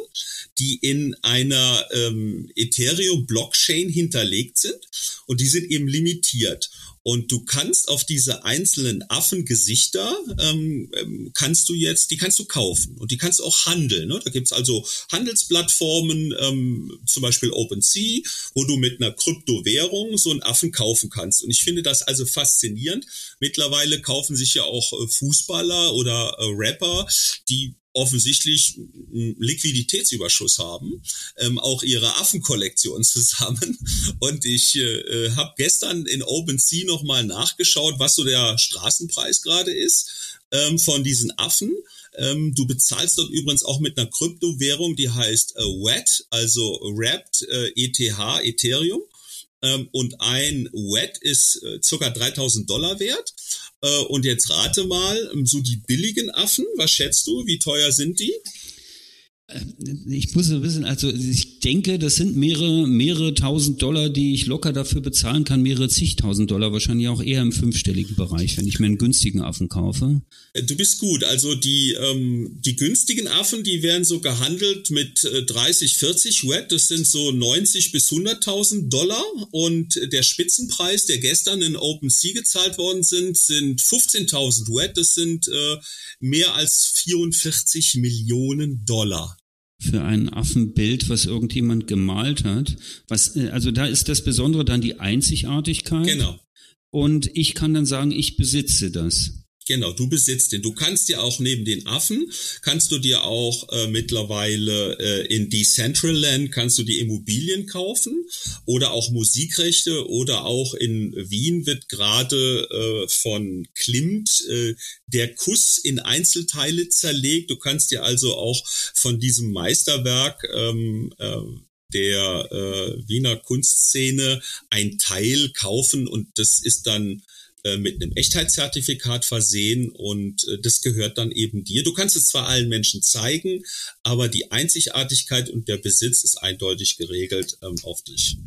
die in einer ähm, Ethereum-Blockchain hinterlegt sind und die sind eben limitiert. Und du kannst auf diese einzelnen Affengesichter, ähm, ähm, kannst du jetzt, die kannst du kaufen und die kannst du auch handeln. Ne? Da gibt's also Handelsplattformen, ähm, zum Beispiel OpenSea, wo du mit einer Kryptowährung so einen Affen kaufen kannst. Und ich finde das also faszinierend. Mittlerweile kaufen sich ja auch äh, Fußballer oder äh, Rapper, die offensichtlich einen Liquiditätsüberschuss haben, ähm, auch ihre Affenkollektion [LAUGHS] zusammen. Und ich äh, habe gestern in OpenSea nochmal nachgeschaut, was so der Straßenpreis gerade ist ähm, von diesen Affen. Ähm, du bezahlst dort übrigens auch mit einer Kryptowährung, die heißt äh, WET, also Wrapped äh, ETH, Ethereum. Ähm, und ein WET ist äh, circa 3000 Dollar wert. Äh, und jetzt rate mal, so die billigen Affen, was schätzt du, wie teuer sind die? Äh, ich muss wissen, also ich denke, das sind mehrere, mehrere tausend Dollar, die ich locker dafür bezahlen kann, mehrere zigtausend Dollar, wahrscheinlich auch eher im fünfstelligen Bereich, wenn ich mir einen günstigen Affen kaufe. Äh, du bist gut. Also die, ähm, die günstigen Affen, die werden so gehandelt mit 30, 40 Watt, das sind so 90 bis 100.000 Dollar und der Spitzenpreis, der gestern in OpenSea gezahlt worden sind, sind 15.000 Watt, das sind äh, mehr als 44 Millionen Dollar für ein Affenbild, was irgendjemand gemalt hat. Was, äh, also da ist das Besondere dann die Einzigartigkeit. Genau. Und ich kann dann sagen, ich besitze das. Genau, du besitzt den. Du kannst dir auch neben den Affen, kannst du dir auch äh, mittlerweile äh, in Decentraland kannst du die Immobilien kaufen oder auch Musikrechte oder auch in Wien wird gerade äh, von Klimt äh, der Kuss in Einzelteile zerlegt. Du kannst dir also auch von diesem Meisterwerk ähm, äh, der äh, Wiener Kunstszene ein Teil kaufen und das ist dann äh, mit einem Echtheitszertifikat versehen und äh, das gehört dann eben dir. Du kannst es zwar allen Menschen zeigen, aber die Einzigartigkeit und der Besitz ist eindeutig geregelt ähm, auf dich.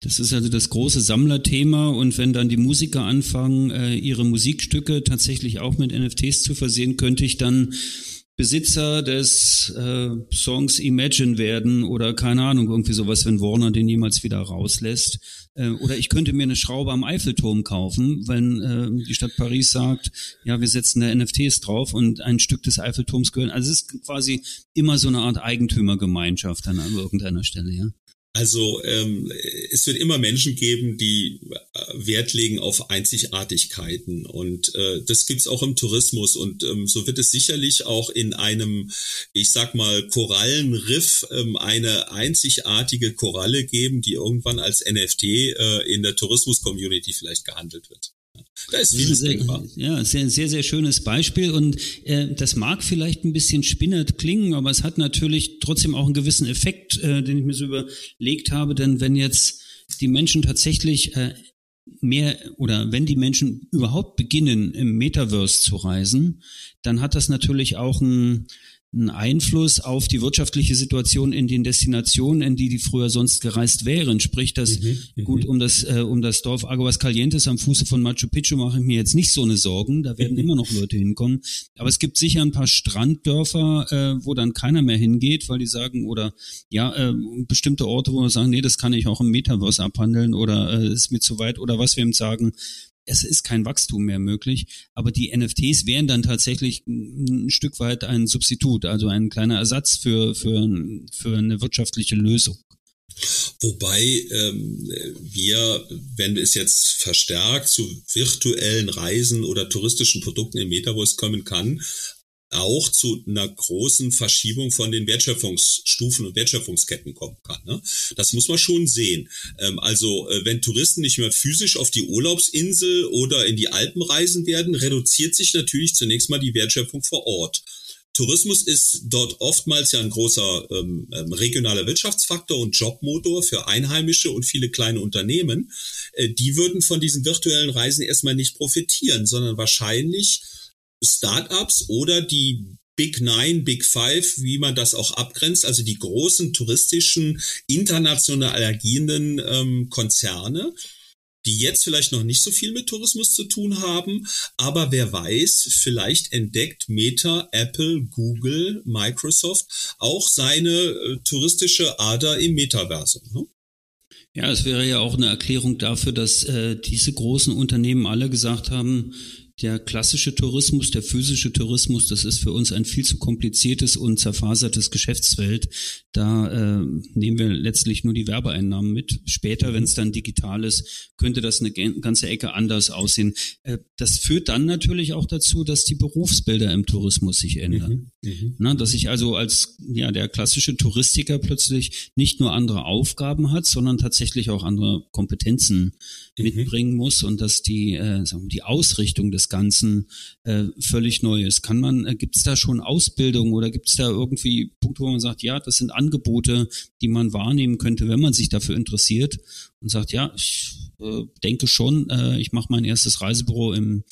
Das ist also das große Sammlerthema und wenn dann die Musiker anfangen, äh, ihre Musikstücke tatsächlich auch mit NFTs zu versehen, könnte ich dann Besitzer des äh, Songs Imagine werden oder keine Ahnung, irgendwie sowas, wenn Warner den jemals wieder rauslässt. Äh, oder ich könnte mir eine Schraube am Eiffelturm kaufen, wenn äh, die Stadt Paris sagt, ja, wir setzen da NFTs drauf und ein Stück des Eiffelturms gehört. Also es ist quasi immer so eine Art Eigentümergemeinschaft an irgendeiner Stelle, ja. Also ähm, es wird immer Menschen geben, die äh, Wert legen auf Einzigartigkeiten und äh, das gibt's auch im Tourismus und ähm, so wird es sicherlich auch in einem, ich sag mal, Korallenriff ähm, eine einzigartige Koralle geben, die irgendwann als NFT äh, in der Tourismus-Community vielleicht gehandelt wird. Da ist vieles sehr, denkbar. Ja, sehr, sehr, sehr schönes Beispiel und äh, das mag vielleicht ein bisschen spinnert klingen, aber es hat natürlich trotzdem auch einen gewissen Effekt, äh, den ich mir so überlegt habe, denn wenn jetzt die Menschen tatsächlich äh, mehr oder wenn die Menschen überhaupt beginnen, im Metaverse zu reisen, dann hat das natürlich auch ein, einen Einfluss auf die wirtschaftliche Situation in den Destinationen, in die die früher sonst gereist wären. Sprich, dass mhm, mhm, gut um das äh, um das Dorf Aguas Calientes am Fuße von Machu Picchu mache ich mir jetzt nicht so eine Sorgen. Da werden mhm. immer noch Leute hinkommen. Aber es gibt sicher ein paar Stranddörfer, äh, wo dann keiner mehr hingeht, weil die sagen oder ja äh, bestimmte Orte, wo wir sagen, nee, das kann ich auch im Metaverse abhandeln oder äh, ist mir zu weit oder was wir eben sagen, es ist kein Wachstum mehr möglich, aber die NFTs wären dann tatsächlich ein Stück weit ein Substitut, also ein kleiner Ersatz für, für, für eine wirtschaftliche Lösung. Wobei ähm, wir, wenn es jetzt verstärkt zu virtuellen Reisen oder touristischen Produkten im Metaverse kommen kann, auch zu einer großen Verschiebung von den Wertschöpfungsstufen und Wertschöpfungsketten kommen kann. Ne? Das muss man schon sehen. Ähm, also äh, wenn Touristen nicht mehr physisch auf die Urlaubsinsel oder in die Alpen reisen werden, reduziert sich natürlich zunächst mal die Wertschöpfung vor Ort. Tourismus ist dort oftmals ja ein großer ähm, ähm regionaler Wirtschaftsfaktor und Jobmotor für Einheimische und viele kleine Unternehmen. Äh, die würden von diesen virtuellen Reisen erstmal nicht profitieren, sondern wahrscheinlich Startups oder die Big Nine, Big Five, wie man das auch abgrenzt, also die großen touristischen, international agierenden ähm, Konzerne, die jetzt vielleicht noch nicht so viel mit Tourismus zu tun haben, aber wer weiß, vielleicht entdeckt Meta, Apple, Google, Microsoft auch seine äh, touristische Ader im Metaversum. Ne? Ja, es wäre ja auch eine Erklärung dafür, dass äh, diese großen Unternehmen alle gesagt haben, der klassische Tourismus, der physische Tourismus, das ist für uns ein viel zu kompliziertes und zerfasertes Geschäftsfeld. Da äh, nehmen wir letztlich nur die Werbeeinnahmen mit. Später, wenn es dann digital ist, könnte das eine ganze Ecke anders aussehen. Äh, das führt dann natürlich auch dazu, dass die Berufsbilder im Tourismus sich ändern. Mhm, mhm. Na, dass ich also als ja der klassische Touristiker plötzlich nicht nur andere Aufgaben hat, sondern tatsächlich auch andere Kompetenzen mhm. mitbringen muss und dass die äh, die Ausrichtung des des Ganzen äh, völlig neu ist. Kann man, äh, gibt es da schon Ausbildung oder gibt es da irgendwie Punkte, wo man sagt, ja, das sind Angebote, die man wahrnehmen könnte, wenn man sich dafür interessiert und sagt, ja, ich äh, denke schon, äh, ich mache mein erstes Reisebüro im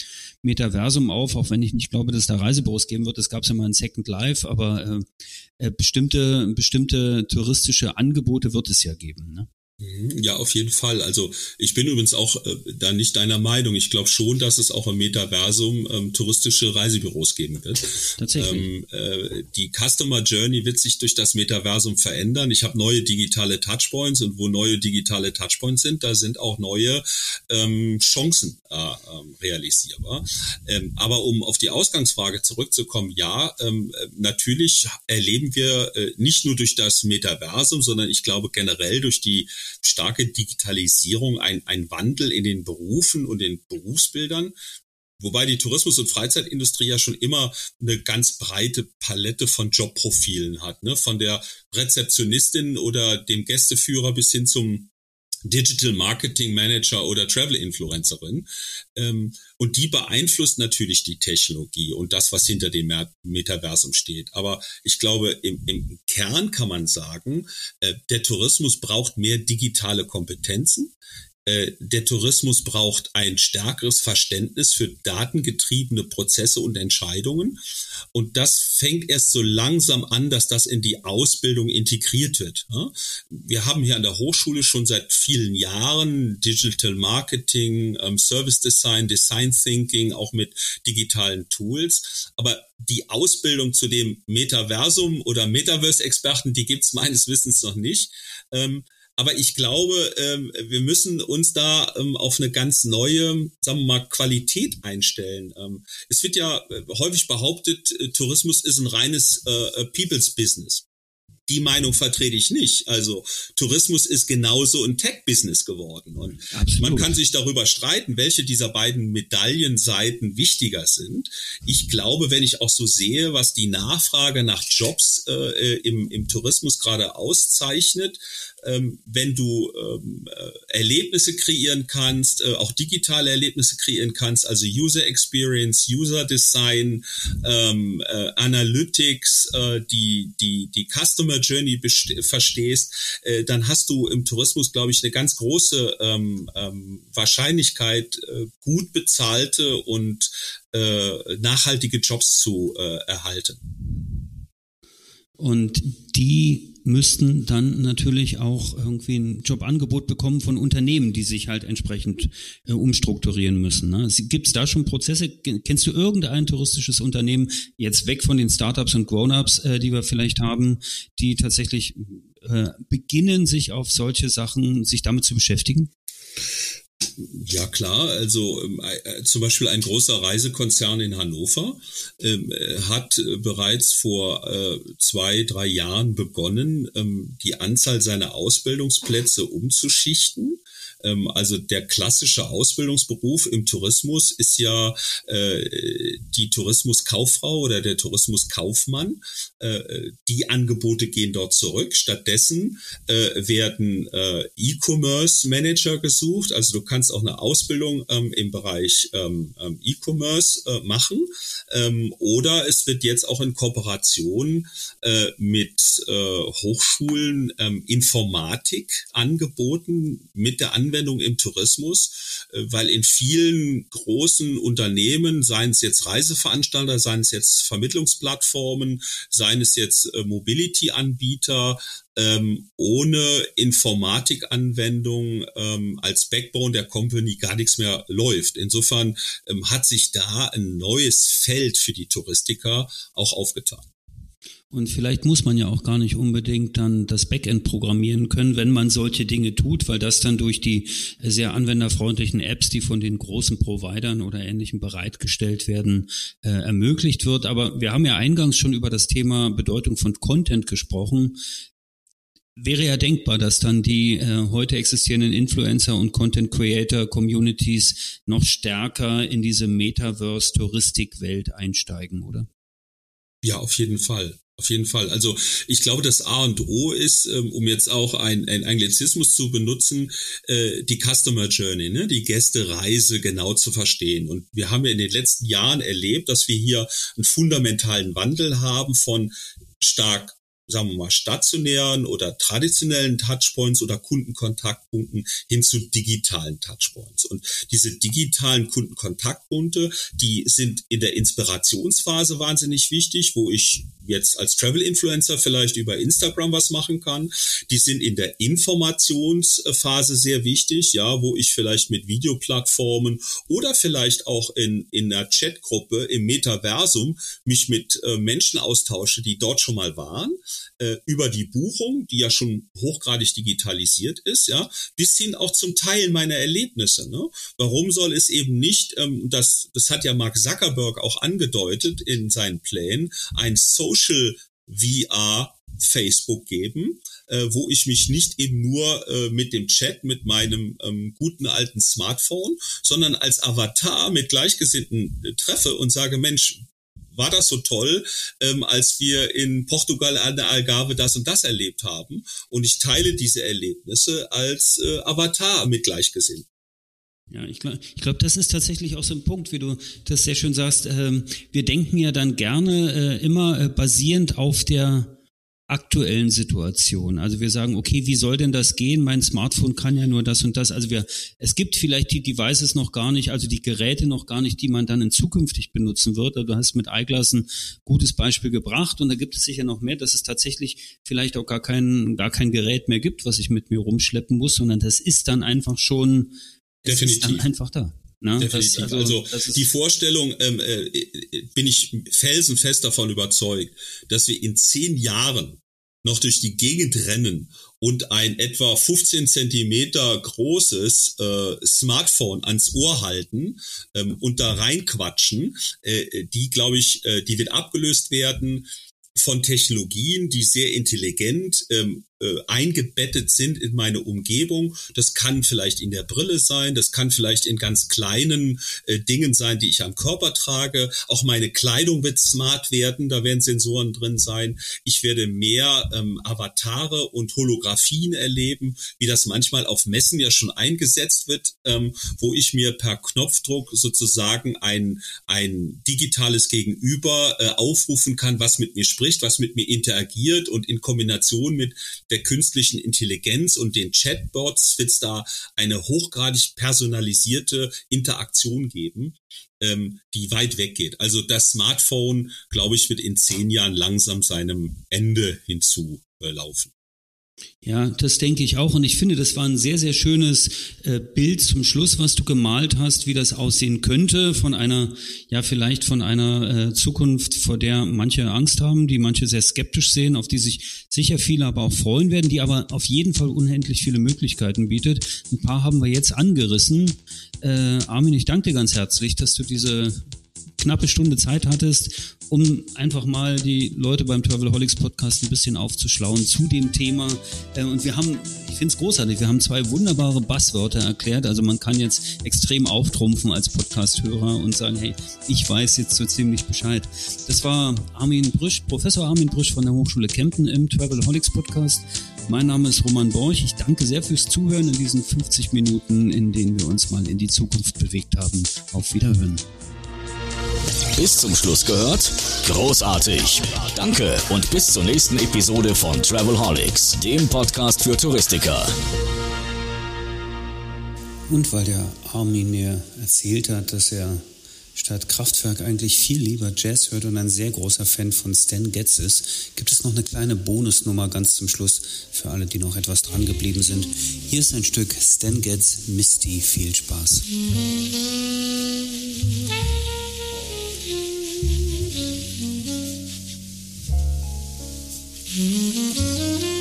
Metaversum auf, auch wenn ich nicht glaube, dass es da Reisebüros geben wird. Es gab ja mal ein Second Life, aber äh, äh, bestimmte, bestimmte touristische Angebote wird es ja geben. Ne? Mhm, ja, auf jeden Fall. Also ich bin übrigens auch äh, da nicht deiner Meinung. Ich glaube schon, dass es auch im Metaversum ähm, touristische Reisebüros geben wird. Tatsächlich. Ähm, äh, die Customer Journey wird sich durch das Metaversum verändern. Ich habe neue digitale Touchpoints und wo neue digitale Touchpoints sind, da sind auch neue ähm, Chancen äh, ähm, realisierbar. Ähm, aber um auf die Ausgangsfrage zurückzukommen, ja, ähm, natürlich erleben wir äh, nicht nur durch das Metaversum, sondern ich glaube generell durch die starke Digitalisierung, ein, ein Wandel in den Berufen und den Berufsbildern. Wobei die Tourismus- und Freizeitindustrie ja schon immer eine ganz breite Palette von Jobprofilen hat, ne? Von der Rezeptionistin oder dem Gästeführer bis hin zum Digital Marketing Manager oder Travel Influencerin. Ähm, und die beeinflusst natürlich die Technologie und das, was hinter dem Metaversum steht. Aber ich glaube, im, im Kern kann man sagen, äh, der Tourismus braucht mehr digitale Kompetenzen. Äh, der Tourismus braucht ein stärkeres Verständnis für datengetriebene Prozesse und Entscheidungen. Und das fängt erst so langsam an, dass das in die Ausbildung integriert wird. Wir haben hier an der Hochschule schon seit vielen Jahren Digital Marketing, ähm, Service Design, Design Thinking, auch mit digitalen Tools. Aber die Ausbildung zu dem Metaversum oder Metaverse-Experten, die gibt's meines Wissens noch nicht. Aber ich glaube, ähm, wir müssen uns da ähm, auf eine ganz neue, sagen wir mal, Qualität einstellen. Ähm, es wird ja äh, häufig behauptet, äh, Tourismus ist ein reines äh, People's Business die Meinung vertrete ich nicht. Also Tourismus ist genauso ein Tech-Business geworden. Und Absolut. man kann sich darüber streiten, welche dieser beiden Medaillenseiten wichtiger sind. Ich glaube, wenn ich auch so sehe, was die Nachfrage nach Jobs äh, im, im Tourismus gerade auszeichnet, ähm, wenn du ähm, äh, Erlebnisse kreieren kannst, äh, auch digitale Erlebnisse kreieren kannst, also User Experience, User Design, ähm, äh, Analytics, äh, die, die, die Customer Journey verstehst, äh, dann hast du im Tourismus, glaube ich, eine ganz große ähm, ähm, Wahrscheinlichkeit, äh, gut bezahlte und äh, nachhaltige Jobs zu äh, erhalten. Und die müssten dann natürlich auch irgendwie ein Jobangebot bekommen von Unternehmen, die sich halt entsprechend äh, umstrukturieren müssen. Ne? Gibt es da schon Prozesse? Kennst du irgendein touristisches Unternehmen, jetzt weg von den Startups und Grown-ups, äh, die wir vielleicht haben, die tatsächlich äh, beginnen, sich auf solche Sachen, sich damit zu beschäftigen? Ja klar, also ähm, äh, zum Beispiel ein großer Reisekonzern in Hannover ähm, äh, hat äh, bereits vor äh, zwei, drei Jahren begonnen, ähm, die Anzahl seiner Ausbildungsplätze umzuschichten also der klassische Ausbildungsberuf im Tourismus ist ja äh, die Tourismuskauffrau oder der Tourismuskaufmann. Äh, die Angebote gehen dort zurück. Stattdessen äh, werden äh, E-Commerce Manager gesucht. Also du kannst auch eine Ausbildung ähm, im Bereich ähm, ähm E-Commerce äh, machen. Ähm, oder es wird jetzt auch in Kooperation äh, mit äh, Hochschulen ähm, Informatik angeboten mit der Anwendung Anwendung im Tourismus, äh, weil in vielen großen Unternehmen, seien es jetzt Reiseveranstalter, seien es jetzt Vermittlungsplattformen, seien es jetzt äh, Mobility-Anbieter, ähm, ohne Informatikanwendung ähm, als Backbone der Company gar nichts mehr läuft. Insofern ähm, hat sich da ein neues Feld für die Touristiker auch aufgetan. Und vielleicht muss man ja auch gar nicht unbedingt dann das Backend programmieren können, wenn man solche Dinge tut, weil das dann durch die sehr anwenderfreundlichen Apps, die von den großen Providern oder ähnlichem bereitgestellt werden, äh, ermöglicht wird. Aber wir haben ja eingangs schon über das Thema Bedeutung von Content gesprochen. Wäre ja denkbar, dass dann die äh, heute existierenden Influencer und Content Creator Communities noch stärker in diese Metaverse-Touristik-Welt einsteigen, oder? Ja, auf jeden Fall. Auf jeden Fall. Also ich glaube, das A und O ist, ähm, um jetzt auch ein, ein Anglizismus zu benutzen, äh, die Customer Journey, ne? die Gästereise genau zu verstehen. Und wir haben ja in den letzten Jahren erlebt, dass wir hier einen fundamentalen Wandel haben von stark sagen wir mal, stationären oder traditionellen Touchpoints oder Kundenkontaktpunkten hin zu digitalen Touchpoints. Und diese digitalen Kundenkontaktpunkte, die sind in der Inspirationsphase wahnsinnig wichtig, wo ich jetzt als Travel-Influencer vielleicht über Instagram was machen kann. Die sind in der Informationsphase sehr wichtig, ja, wo ich vielleicht mit Videoplattformen oder vielleicht auch in, in einer Chatgruppe im Metaversum mich mit äh, Menschen austausche, die dort schon mal waren äh, über die Buchung, die ja schon hochgradig digitalisiert ist, ja, bis hin auch zum Teilen meiner Erlebnisse. Ne? Warum soll es eben nicht, ähm, das, das hat ja Mark Zuckerberg auch angedeutet in seinen Plänen, ein Social VR Facebook geben, äh, wo ich mich nicht eben nur äh, mit dem Chat, mit meinem ähm, guten alten Smartphone, sondern als Avatar mit Gleichgesinnten äh, treffe und sage, Mensch, war das so toll, ähm, als wir in Portugal an der Algarve das und das erlebt haben. Und ich teile diese Erlebnisse als äh, Avatar mit Gleichgesinnten. Ja, ich glaube, ich glaub, das ist tatsächlich auch so ein Punkt, wie du das sehr schön sagst. Ähm, wir denken ja dann gerne äh, immer äh, basierend auf der aktuellen Situation. Also wir sagen, okay, wie soll denn das gehen? Mein Smartphone kann ja nur das und das. Also wir, es gibt vielleicht die Devices noch gar nicht, also die Geräte noch gar nicht, die man dann in zukünftig benutzen wird. Also du hast mit iGlass ein gutes Beispiel gebracht und da gibt es sicher noch mehr, dass es tatsächlich vielleicht auch gar kein, gar kein Gerät mehr gibt, was ich mit mir rumschleppen muss, sondern das ist dann einfach schon, Definitiv. ist dann einfach da. Ne? Definitiv. Das, also, also die Vorstellung ähm, äh, bin ich felsenfest davon überzeugt, dass wir in zehn Jahren noch durch die Gegend rennen und ein etwa 15 Zentimeter großes äh, Smartphone ans Ohr halten ähm, und da reinquatschen, äh, die glaube ich, äh, die wird abgelöst werden von Technologien, die sehr intelligent ähm, äh, eingebettet sind in meine Umgebung. Das kann vielleicht in der Brille sein, das kann vielleicht in ganz kleinen äh, Dingen sein, die ich am Körper trage. Auch meine Kleidung wird smart werden, da werden Sensoren drin sein. Ich werde mehr ähm, Avatare und Holographien erleben, wie das manchmal auf Messen ja schon eingesetzt wird, ähm, wo ich mir per Knopfdruck sozusagen ein, ein digitales Gegenüber äh, aufrufen kann, was mit mir spricht, was mit mir interagiert und in Kombination mit der künstlichen Intelligenz und den Chatbots wird es da eine hochgradig personalisierte Interaktion geben, ähm, die weit weggeht. Also das Smartphone, glaube ich, wird in zehn Jahren langsam seinem Ende hinzulaufen. Ja, das denke ich auch. Und ich finde, das war ein sehr, sehr schönes äh, Bild zum Schluss, was du gemalt hast, wie das aussehen könnte von einer, ja, vielleicht von einer äh, Zukunft, vor der manche Angst haben, die manche sehr skeptisch sehen, auf die sich sicher viele aber auch freuen werden, die aber auf jeden Fall unendlich viele Möglichkeiten bietet. Ein paar haben wir jetzt angerissen. Äh, Armin, ich danke dir ganz herzlich, dass du diese knappe Stunde Zeit hattest, um einfach mal die Leute beim Travelholics Podcast ein bisschen aufzuschlauen zu dem Thema. Äh, und wir haben, ich finde es großartig, wir haben zwei wunderbare Basswörter erklärt. Also man kann jetzt extrem auftrumpfen als Podcast-Hörer und sagen, hey, ich weiß jetzt so ziemlich Bescheid. Das war Armin Brüsch, Professor Armin Brüsch von der Hochschule Kempten im Travelholics Podcast. Mein Name ist Roman Borch. Ich danke sehr fürs Zuhören in diesen 50 Minuten, in denen wir uns mal in die Zukunft bewegt haben. Auf Wiederhören bis zum Schluss gehört? Großartig. Danke und bis zur nächsten Episode von Travelholics, dem Podcast für Touristiker. Und weil der Armin mir erzählt hat, dass er statt Kraftwerk eigentlich viel lieber Jazz hört und ein sehr großer Fan von Stan Getz ist, gibt es noch eine kleine Bonusnummer ganz zum Schluss für alle, die noch etwas dran geblieben sind. Hier ist ein Stück Stan Getz Misty. Viel Spaß. Mm-hmm.